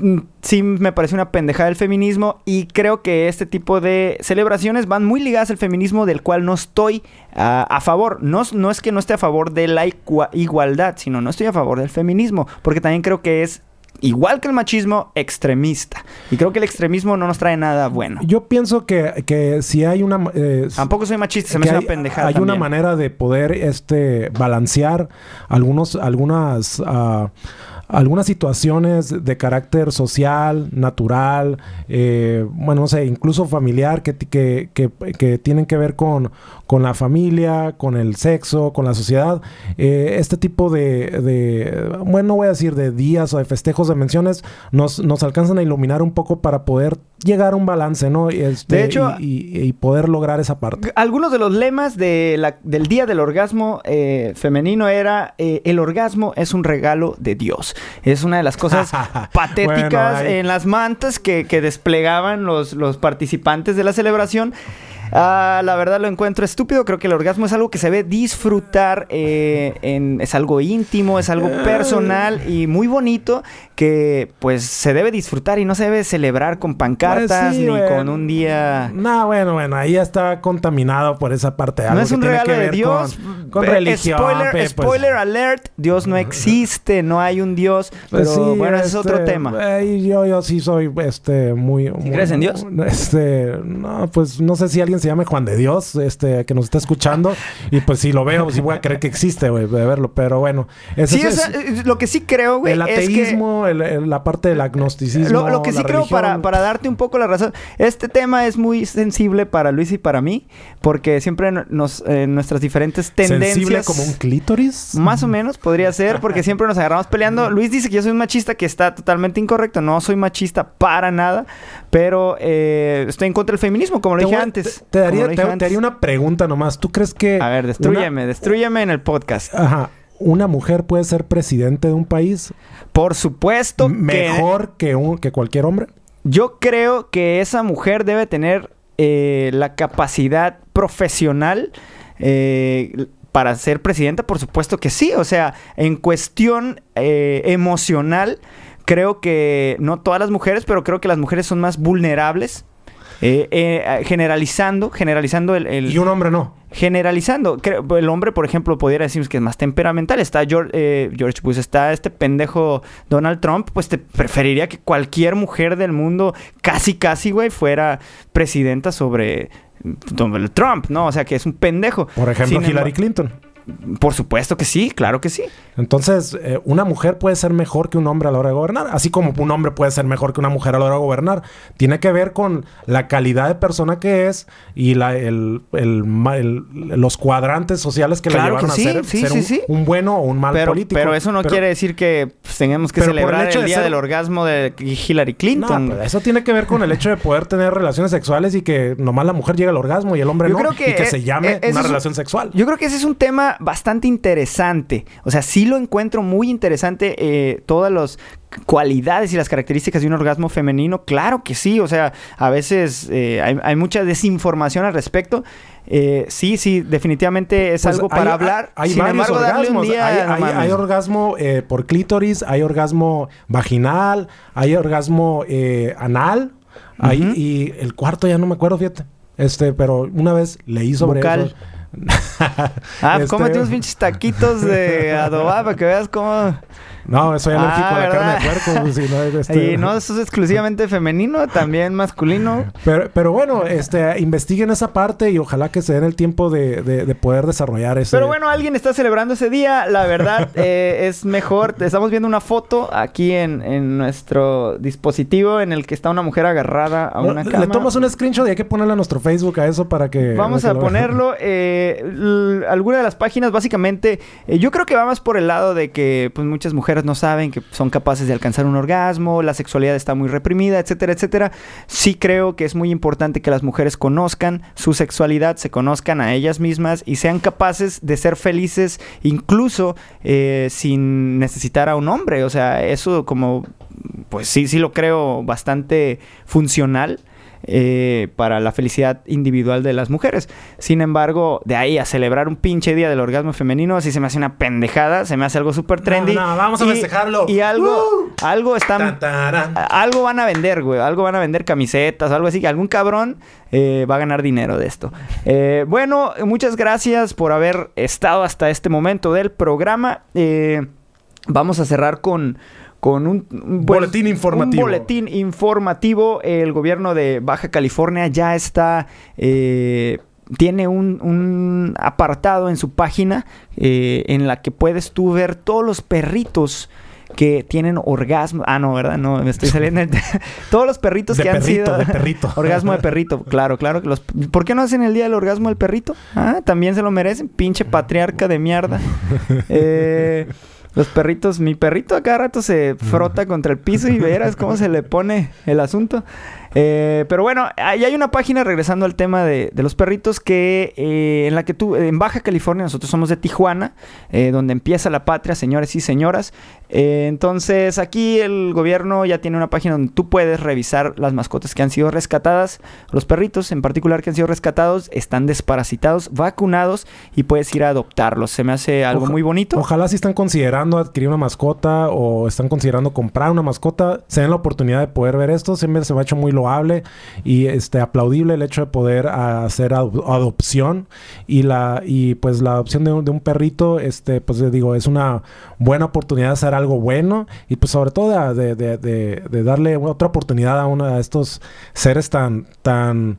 mm, sí me parece una pendejada el feminismo y creo que este tipo de celebraciones van muy ligadas al feminismo del cual no estoy ah, a favor. No, no es que no esté a favor de la igua- igualdad, sino no estoy a favor del feminismo, porque también creo que es igual que el machismo, extremista. Y creo que el extremismo no nos trae nada bueno. Yo pienso que, que si hay una... eh, Tampoco soy machista, se me hace una pendejada. hay una manera de poder este balancear algunos algunas ah, algunas situaciones de carácter social, natural, eh, bueno, no sé, incluso familiar, que, que, que, que tienen que ver con, con la familia, con el sexo, con la sociedad. Eh, este tipo de, de, bueno, no voy a decir de días o de festejos, de menciones, nos, nos alcanzan a iluminar un poco para poder llegar a un balance, ¿no? Y, este, De hecho- y, y- y poder lograr esa parte. Algunos de los lemas de la- del Día del Orgasmo eh, Femenino era eh, el orgasmo es un regalo de Dios. Es una de las cosas patéticas Bueno, en las mantas que, que desplegaban los, los participantes de la celebración. Ah, la verdad lo encuentro estúpido. Creo que el orgasmo es algo que se debe disfrutar. eh, en- es algo íntimo, es algo personal y muy bonito que pues se debe disfrutar y no se debe celebrar con pancartas Pues sí, ni con un día... No, bueno, bueno, ahí ya está contaminado por esa parte. No es que un tiene regalo de Dios. Con, con religión. Spoiler, pe, pues. spoiler alert. Dios no existe, no hay un Dios. Pues pero sí, bueno, ese es este, otro tema. eh, yo, yo sí soy este muy, muy- crees en Dios? Este, no, pues no sé si alguien se llame Juan de Dios, este, que nos está escuchando. y pues si lo veo, sí voy a creer que existe, güey, de verlo. Pero bueno, eso Sí, es, eh, lo que sí creo, güey, el es que... ateísmo, el- el- la parte del agnosticismo. Lo, lo que sí creo, para, para darte un poco la razón, este tema es muy sensible para Luis y para mí, porque siempre no- nos, eh, nuestras diferentes tendencias... Sensible como un clítoris. Más o menos podría ser, porque siempre nos agarramos peleando. Luis dice que yo soy un machista, que está totalmente incorrecto. No soy machista para nada, pero eh, estoy en contra del feminismo, como lo Te dije voy antes. Te, daría, te- te haría una pregunta nomás. ¿Tú crees que. A ver, destrúyeme, destrúyeme en el podcast. una- ajá. ¿Una mujer puede ser presidente de un país Por supuesto que mejor que, un, que cualquier hombre? yo creo que esa mujer debe tener eh, la capacidad profesional eh, para ser presidenta. Por supuesto que sí. O sea, en cuestión eh, emocional, creo que no todas las mujeres, pero creo que las mujeres son más vulnerables. Eh, eh, generalizando, generalizando el, el- Y un hombre no. generalizando. Creo, el hombre, por ejemplo, pudiera decir que es más temperamental. Está George, eh, George Bush, está este pendejo Donald Trump. Pues te preferiría que cualquier mujer del mundo, casi, casi, güey, fuera presidenta sobre Donald Trump, ¿no? O sea, que es un pendejo. Por ejemplo, Sin Hillary Clinton. Por supuesto que sí, claro que sí. Entonces, eh, una mujer puede ser mejor que un hombre a la hora de gobernar, así como un hombre puede ser mejor que una mujer a la hora de gobernar. Tiene que ver con la calidad de persona que es y la, el, el los cuadrantes sociales que Claro la llevaron que sí, a ser, sí, ser sí, un, bueno o un mal Pero, político. pero eso no Pero- quiere decir que pues, tengamos que el celebrar el, de día ser- del orgasmo de Hillary Clinton. No, eso tiene que ver con el hecho de poder tener relaciones sexuales y que nomás la mujer llega al orgasmo y el hombre Yo no. creo que, y que se llame eh, ese una un- relación sexual. Yo creo que ese es un tema bastante interesante. O sea, sí lo encuentro muy interesante eh, todas las cualidades y las características de un orgasmo femenino. Claro que sí. O sea, a veces eh, hay, hay mucha desinformación al respecto. Eh, sí, sí, definitivamente es Pues algo para hay- hablar. Hay, Sin varios embargo, orgasmos. día, hay, no orgasmo eh, por clítoris, hay orgasmo vaginal, hay orgasmo eh, anal. hay- Ujú. y el cuarto ya no me acuerdo, fíjate. Este, pero una vez leí sobre Bucal. eso. Ah, Este- cómete unos pinches taquitos de adobada para que veas cómo... No, soy alérgico Ah, a la ¿verdad? carne de puerco. pues, sí, no, este- Y no, eso es exclusivamente femenino, también masculino. Pero, pero bueno, este, investiguen esa parte y ojalá que se den el tiempo de, de- de poder desarrollar ese. Pero bueno, alguien está celebrando ese día. La verdad eh, es mejor. Estamos viendo una foto aquí en, en nuestro dispositivo en el que está una mujer agarrada a una le cama. tomas un screenshot y hay que ponerle a nuestro Facebook a eso para que. Vamos para a que ponerlo. eh, alguna de las páginas, básicamente, eh, yo creo que va más por el lado de que pues, muchas mujeres no saben que son capaces de alcanzar un orgasmo, la sexualidad está muy reprimida, etcétera, etcétera. Sí creo que es muy importante que las mujeres conozcan su sexualidad, se conozcan a ellas mismas y sean capaces de ser felices, incluso eh, sin necesitar a un hombre. O sea, eso como, pues sí, sí lo creo bastante funcional eh, para la felicidad individual de las mujeres. Sin embargo, de ahí a celebrar un pinche día del orgasmo femenino, así se me hace una pendejada, se me hace algo súper trendy. no, vamos a Y- festejarlo. Y algo, ¡Uh! algo están... A- Algo van a vender, güey. Algo van a vender camisetas, algo así. Que algún cabrón eh, va a ganar dinero de esto. Eh, bueno, muchas gracias por haber estado hasta este momento del programa. Eh, vamos a cerrar con, con un, un Boletín informativo. Un boletín informativo. El gobierno de Baja California ya está. eh, tiene un, un apartado en su página eh, en la que puedes tú ver todos los perritos que tienen orgasmo. Ah, no, ¿verdad? No, me estoy saliendo. todos los perritos De que han sido. de perrito. orgasmo de perrito. Claro, claro. que Los... ¿Por qué no hacen el día del orgasmo del perrito? Ah, también se lo merecen. Pinche patriarca de mierda. Eh, los perritos, mi perrito a cada rato se frota contra el piso y verás cómo se le pone el asunto. Eh, pero bueno, ahí hay una página, regresando al tema de, de los perritos, que eh, en la que tú, en Baja California, nosotros somos de Tijuana, eh, donde empieza la patria, señores y señoras. Entonces, aquí el gobierno ya tiene una página donde tú puedes revisar las mascotas que han sido rescatadas. Los perritos, en particular, que han sido rescatados, están desparasitados, vacunados y puedes ir a adoptarlos. Se me hace algo Oja- muy bonito. Ojalá si están considerando adquirir una mascota o están considerando comprar una mascota, se den la oportunidad de poder ver esto. Siempre se me ha hecho muy loable y este aplaudible el hecho de poder hacer ado- adopción y la y pues la adopción de un, de un perrito, este pues digo es una buena oportunidad de hacer algo bueno y pues sobre todo de- de- de darle otra oportunidad a uno de estos seres tan tan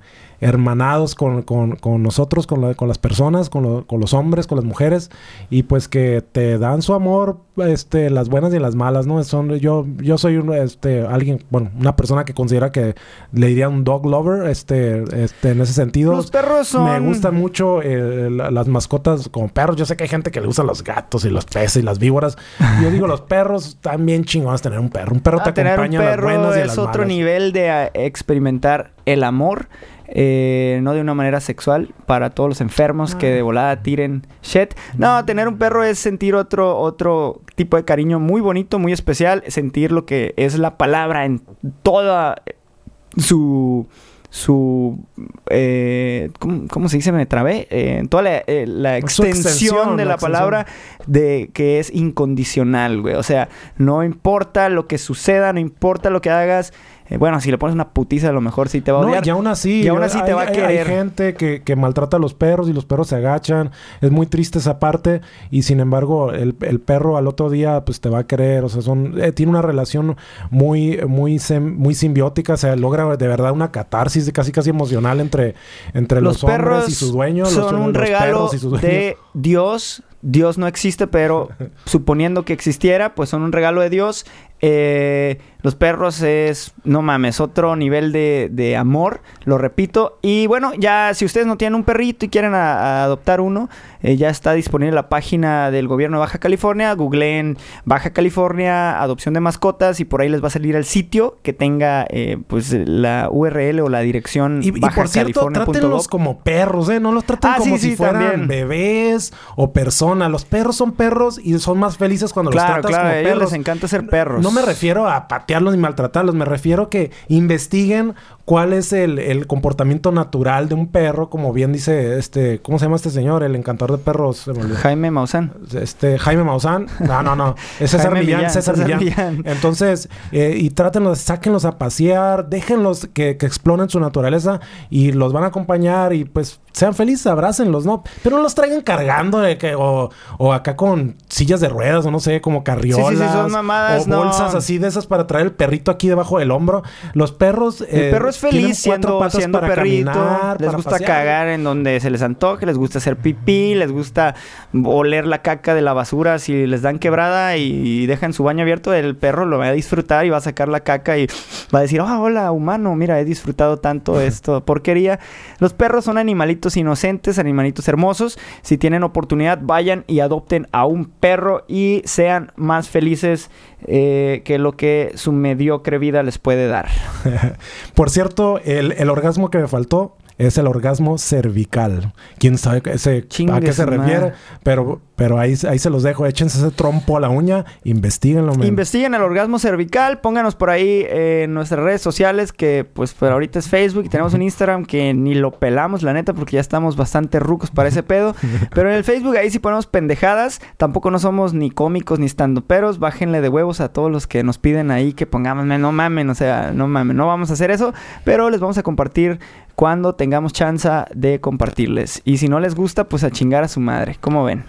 hermanados con, con- con nosotros, con, la- con las personas, con, lo- con los hombres, con las mujeres, y pues que te dan su amor, este, las buenas y las malas, ¿no? Son, yo, yo soy un, este, alguien, bueno, una persona que considera que le diría un dog lover, este, este, en ese sentido. Los perros son... Me gustan mucho eh, la- las mascotas como perros. Yo sé que hay gente que le gustan los gatos y los peces y las víboras. Yo digo, los perros bien chingones tener un perro. Un perro te Ah, un acompaña en las buenas y es otro nivel de ah, experimentar el amor. Eh, no de una manera sexual para todos los enfermos que de volada tiren shit. No, tener un perro es sentir otro, otro tipo de cariño muy bonito, muy especial. Sentir lo que es la palabra en toda su su eh, ¿cómo, cómo se dice? Me trabé. Eh, en toda la, eh, la extensión extensión, de la la extensión. palabra de que es incondicional, güey. O sea, no importa lo que suceda, no importa lo que hagas. Eh, bueno, si le pones una putiza, a lo mejor sí te va a No, odiar. y aún así, Y aún así te hay- va a querer. Hay gente que, que maltrata a los perros y los perros se agachan. Es muy triste esa parte. Y sin embargo, el, el perro al otro día, pues te va a querer. O sea, son, eh, tiene una relación muy, muy, sem- muy simbiótica. O sea, logra de verdad una catarsis casi, casi emocional entre, entre los, los perros hombres y sus dueños. los- son un los regalo perros y sus de Dios. Dios no existe, pero suponiendo que existiera, pues son un regalo de Dios. Eh, los perros es, no mames, otro nivel de, de amor, lo repito. Y bueno, ya si ustedes no tienen un perrito y quieren a- a adoptar uno, eh, ya está disponible la página del gobierno de Baja California. Googleen Baja California, adopción de mascotas y por ahí les va a salir el sitio que tenga eh, pues la URL o la dirección Y, y por cierto, trátenlos como perros, ¿eh? No los traten Ah, como sí, si sí, fueran también. bebés o personas. Los perros son perros y son más felices cuando Claro, los tratas claro, a como ellos perros. les encanta ser perros. No me refiero a ni maltratarlos, me refiero que investiguen cuál es el, el comportamiento natural de un perro, como bien dice este, ¿cómo se llama este señor? El encantador de perros. Jaime Maussan. Este, Jaime Maussan. No, no, no. Es César Millán, Millán, César, César Millán. Millán. Entonces, eh, y trátenlos, sáquenlos a pasear, déjenlos que, que exploren su naturaleza y los van a acompañar y pues sean felices, abrácenlos, ¿no? Pero no los traigan cargando de que, o, o acá con sillas de ruedas o no sé, como carriolas. Sí, sí, sí, son mamadas, o no. bolsas así de esas para traer el perrito aquí debajo del hombro. Los perros... El eh, perro es feliz siendo, patas siendo para perrito. caminar, les para gusta pasear. cagar en donde se les antoje, les gusta hacer pipí, les gusta oler la caca de la basura. Si les dan quebrada y dejan su baño abierto, el perro lo va a disfrutar y va a sacar la caca y va a decir, ah, hola, humano, mira, he disfrutado tanto esto, porquería. Los perros son animalitos inocentes, animalitos hermosos. Si tienen oportunidad, vayan y adopten a un perro y sean más felices eh, que lo que su mediocre vida les puede dar. Por cierto, el, el orgasmo que me faltó es el orgasmo cervical. ¿Quién sabe ese, a qué se refiere? Pero, pero ahí, ahí se los dejo. Échense ese trompo a la uña. Investíguenlo. men. Investiguen el orgasmo cervical, pónganos por ahí eh, en nuestras redes sociales, que pues por ahorita es Facebook y tenemos un Instagram que ni lo pelamos, la neta, porque ya estamos bastante rucos para ese pedo. Pero en el Facebook ahí sí ponemos pendejadas, tampoco no somos ni cómicos ni estandoperos, bájenle de huevos a todos los que nos piden ahí que pongamos, "Me, no mamen, o sea, no mamen, no vamos a hacer eso, pero les vamos a compartir cuando tengamos chance de compartirles. Y si no les gusta, pues a chingar a su madre, ¿cómo ven?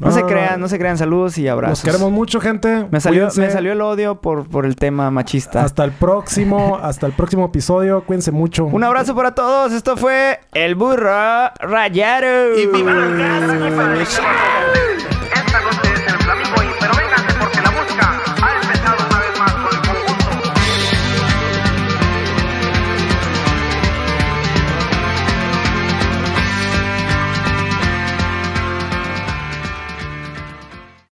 No se crean, no se crean. Saludos y abrazos. Nos queremos mucho, gente. Me salió, Cuídense. me salió el odio por, por el tema machista. Hasta el próximo, hasta el próximo episodio. Cuídense mucho. Un abrazo para todos. Esto fue El Burro Rayado. Y viva las ganas,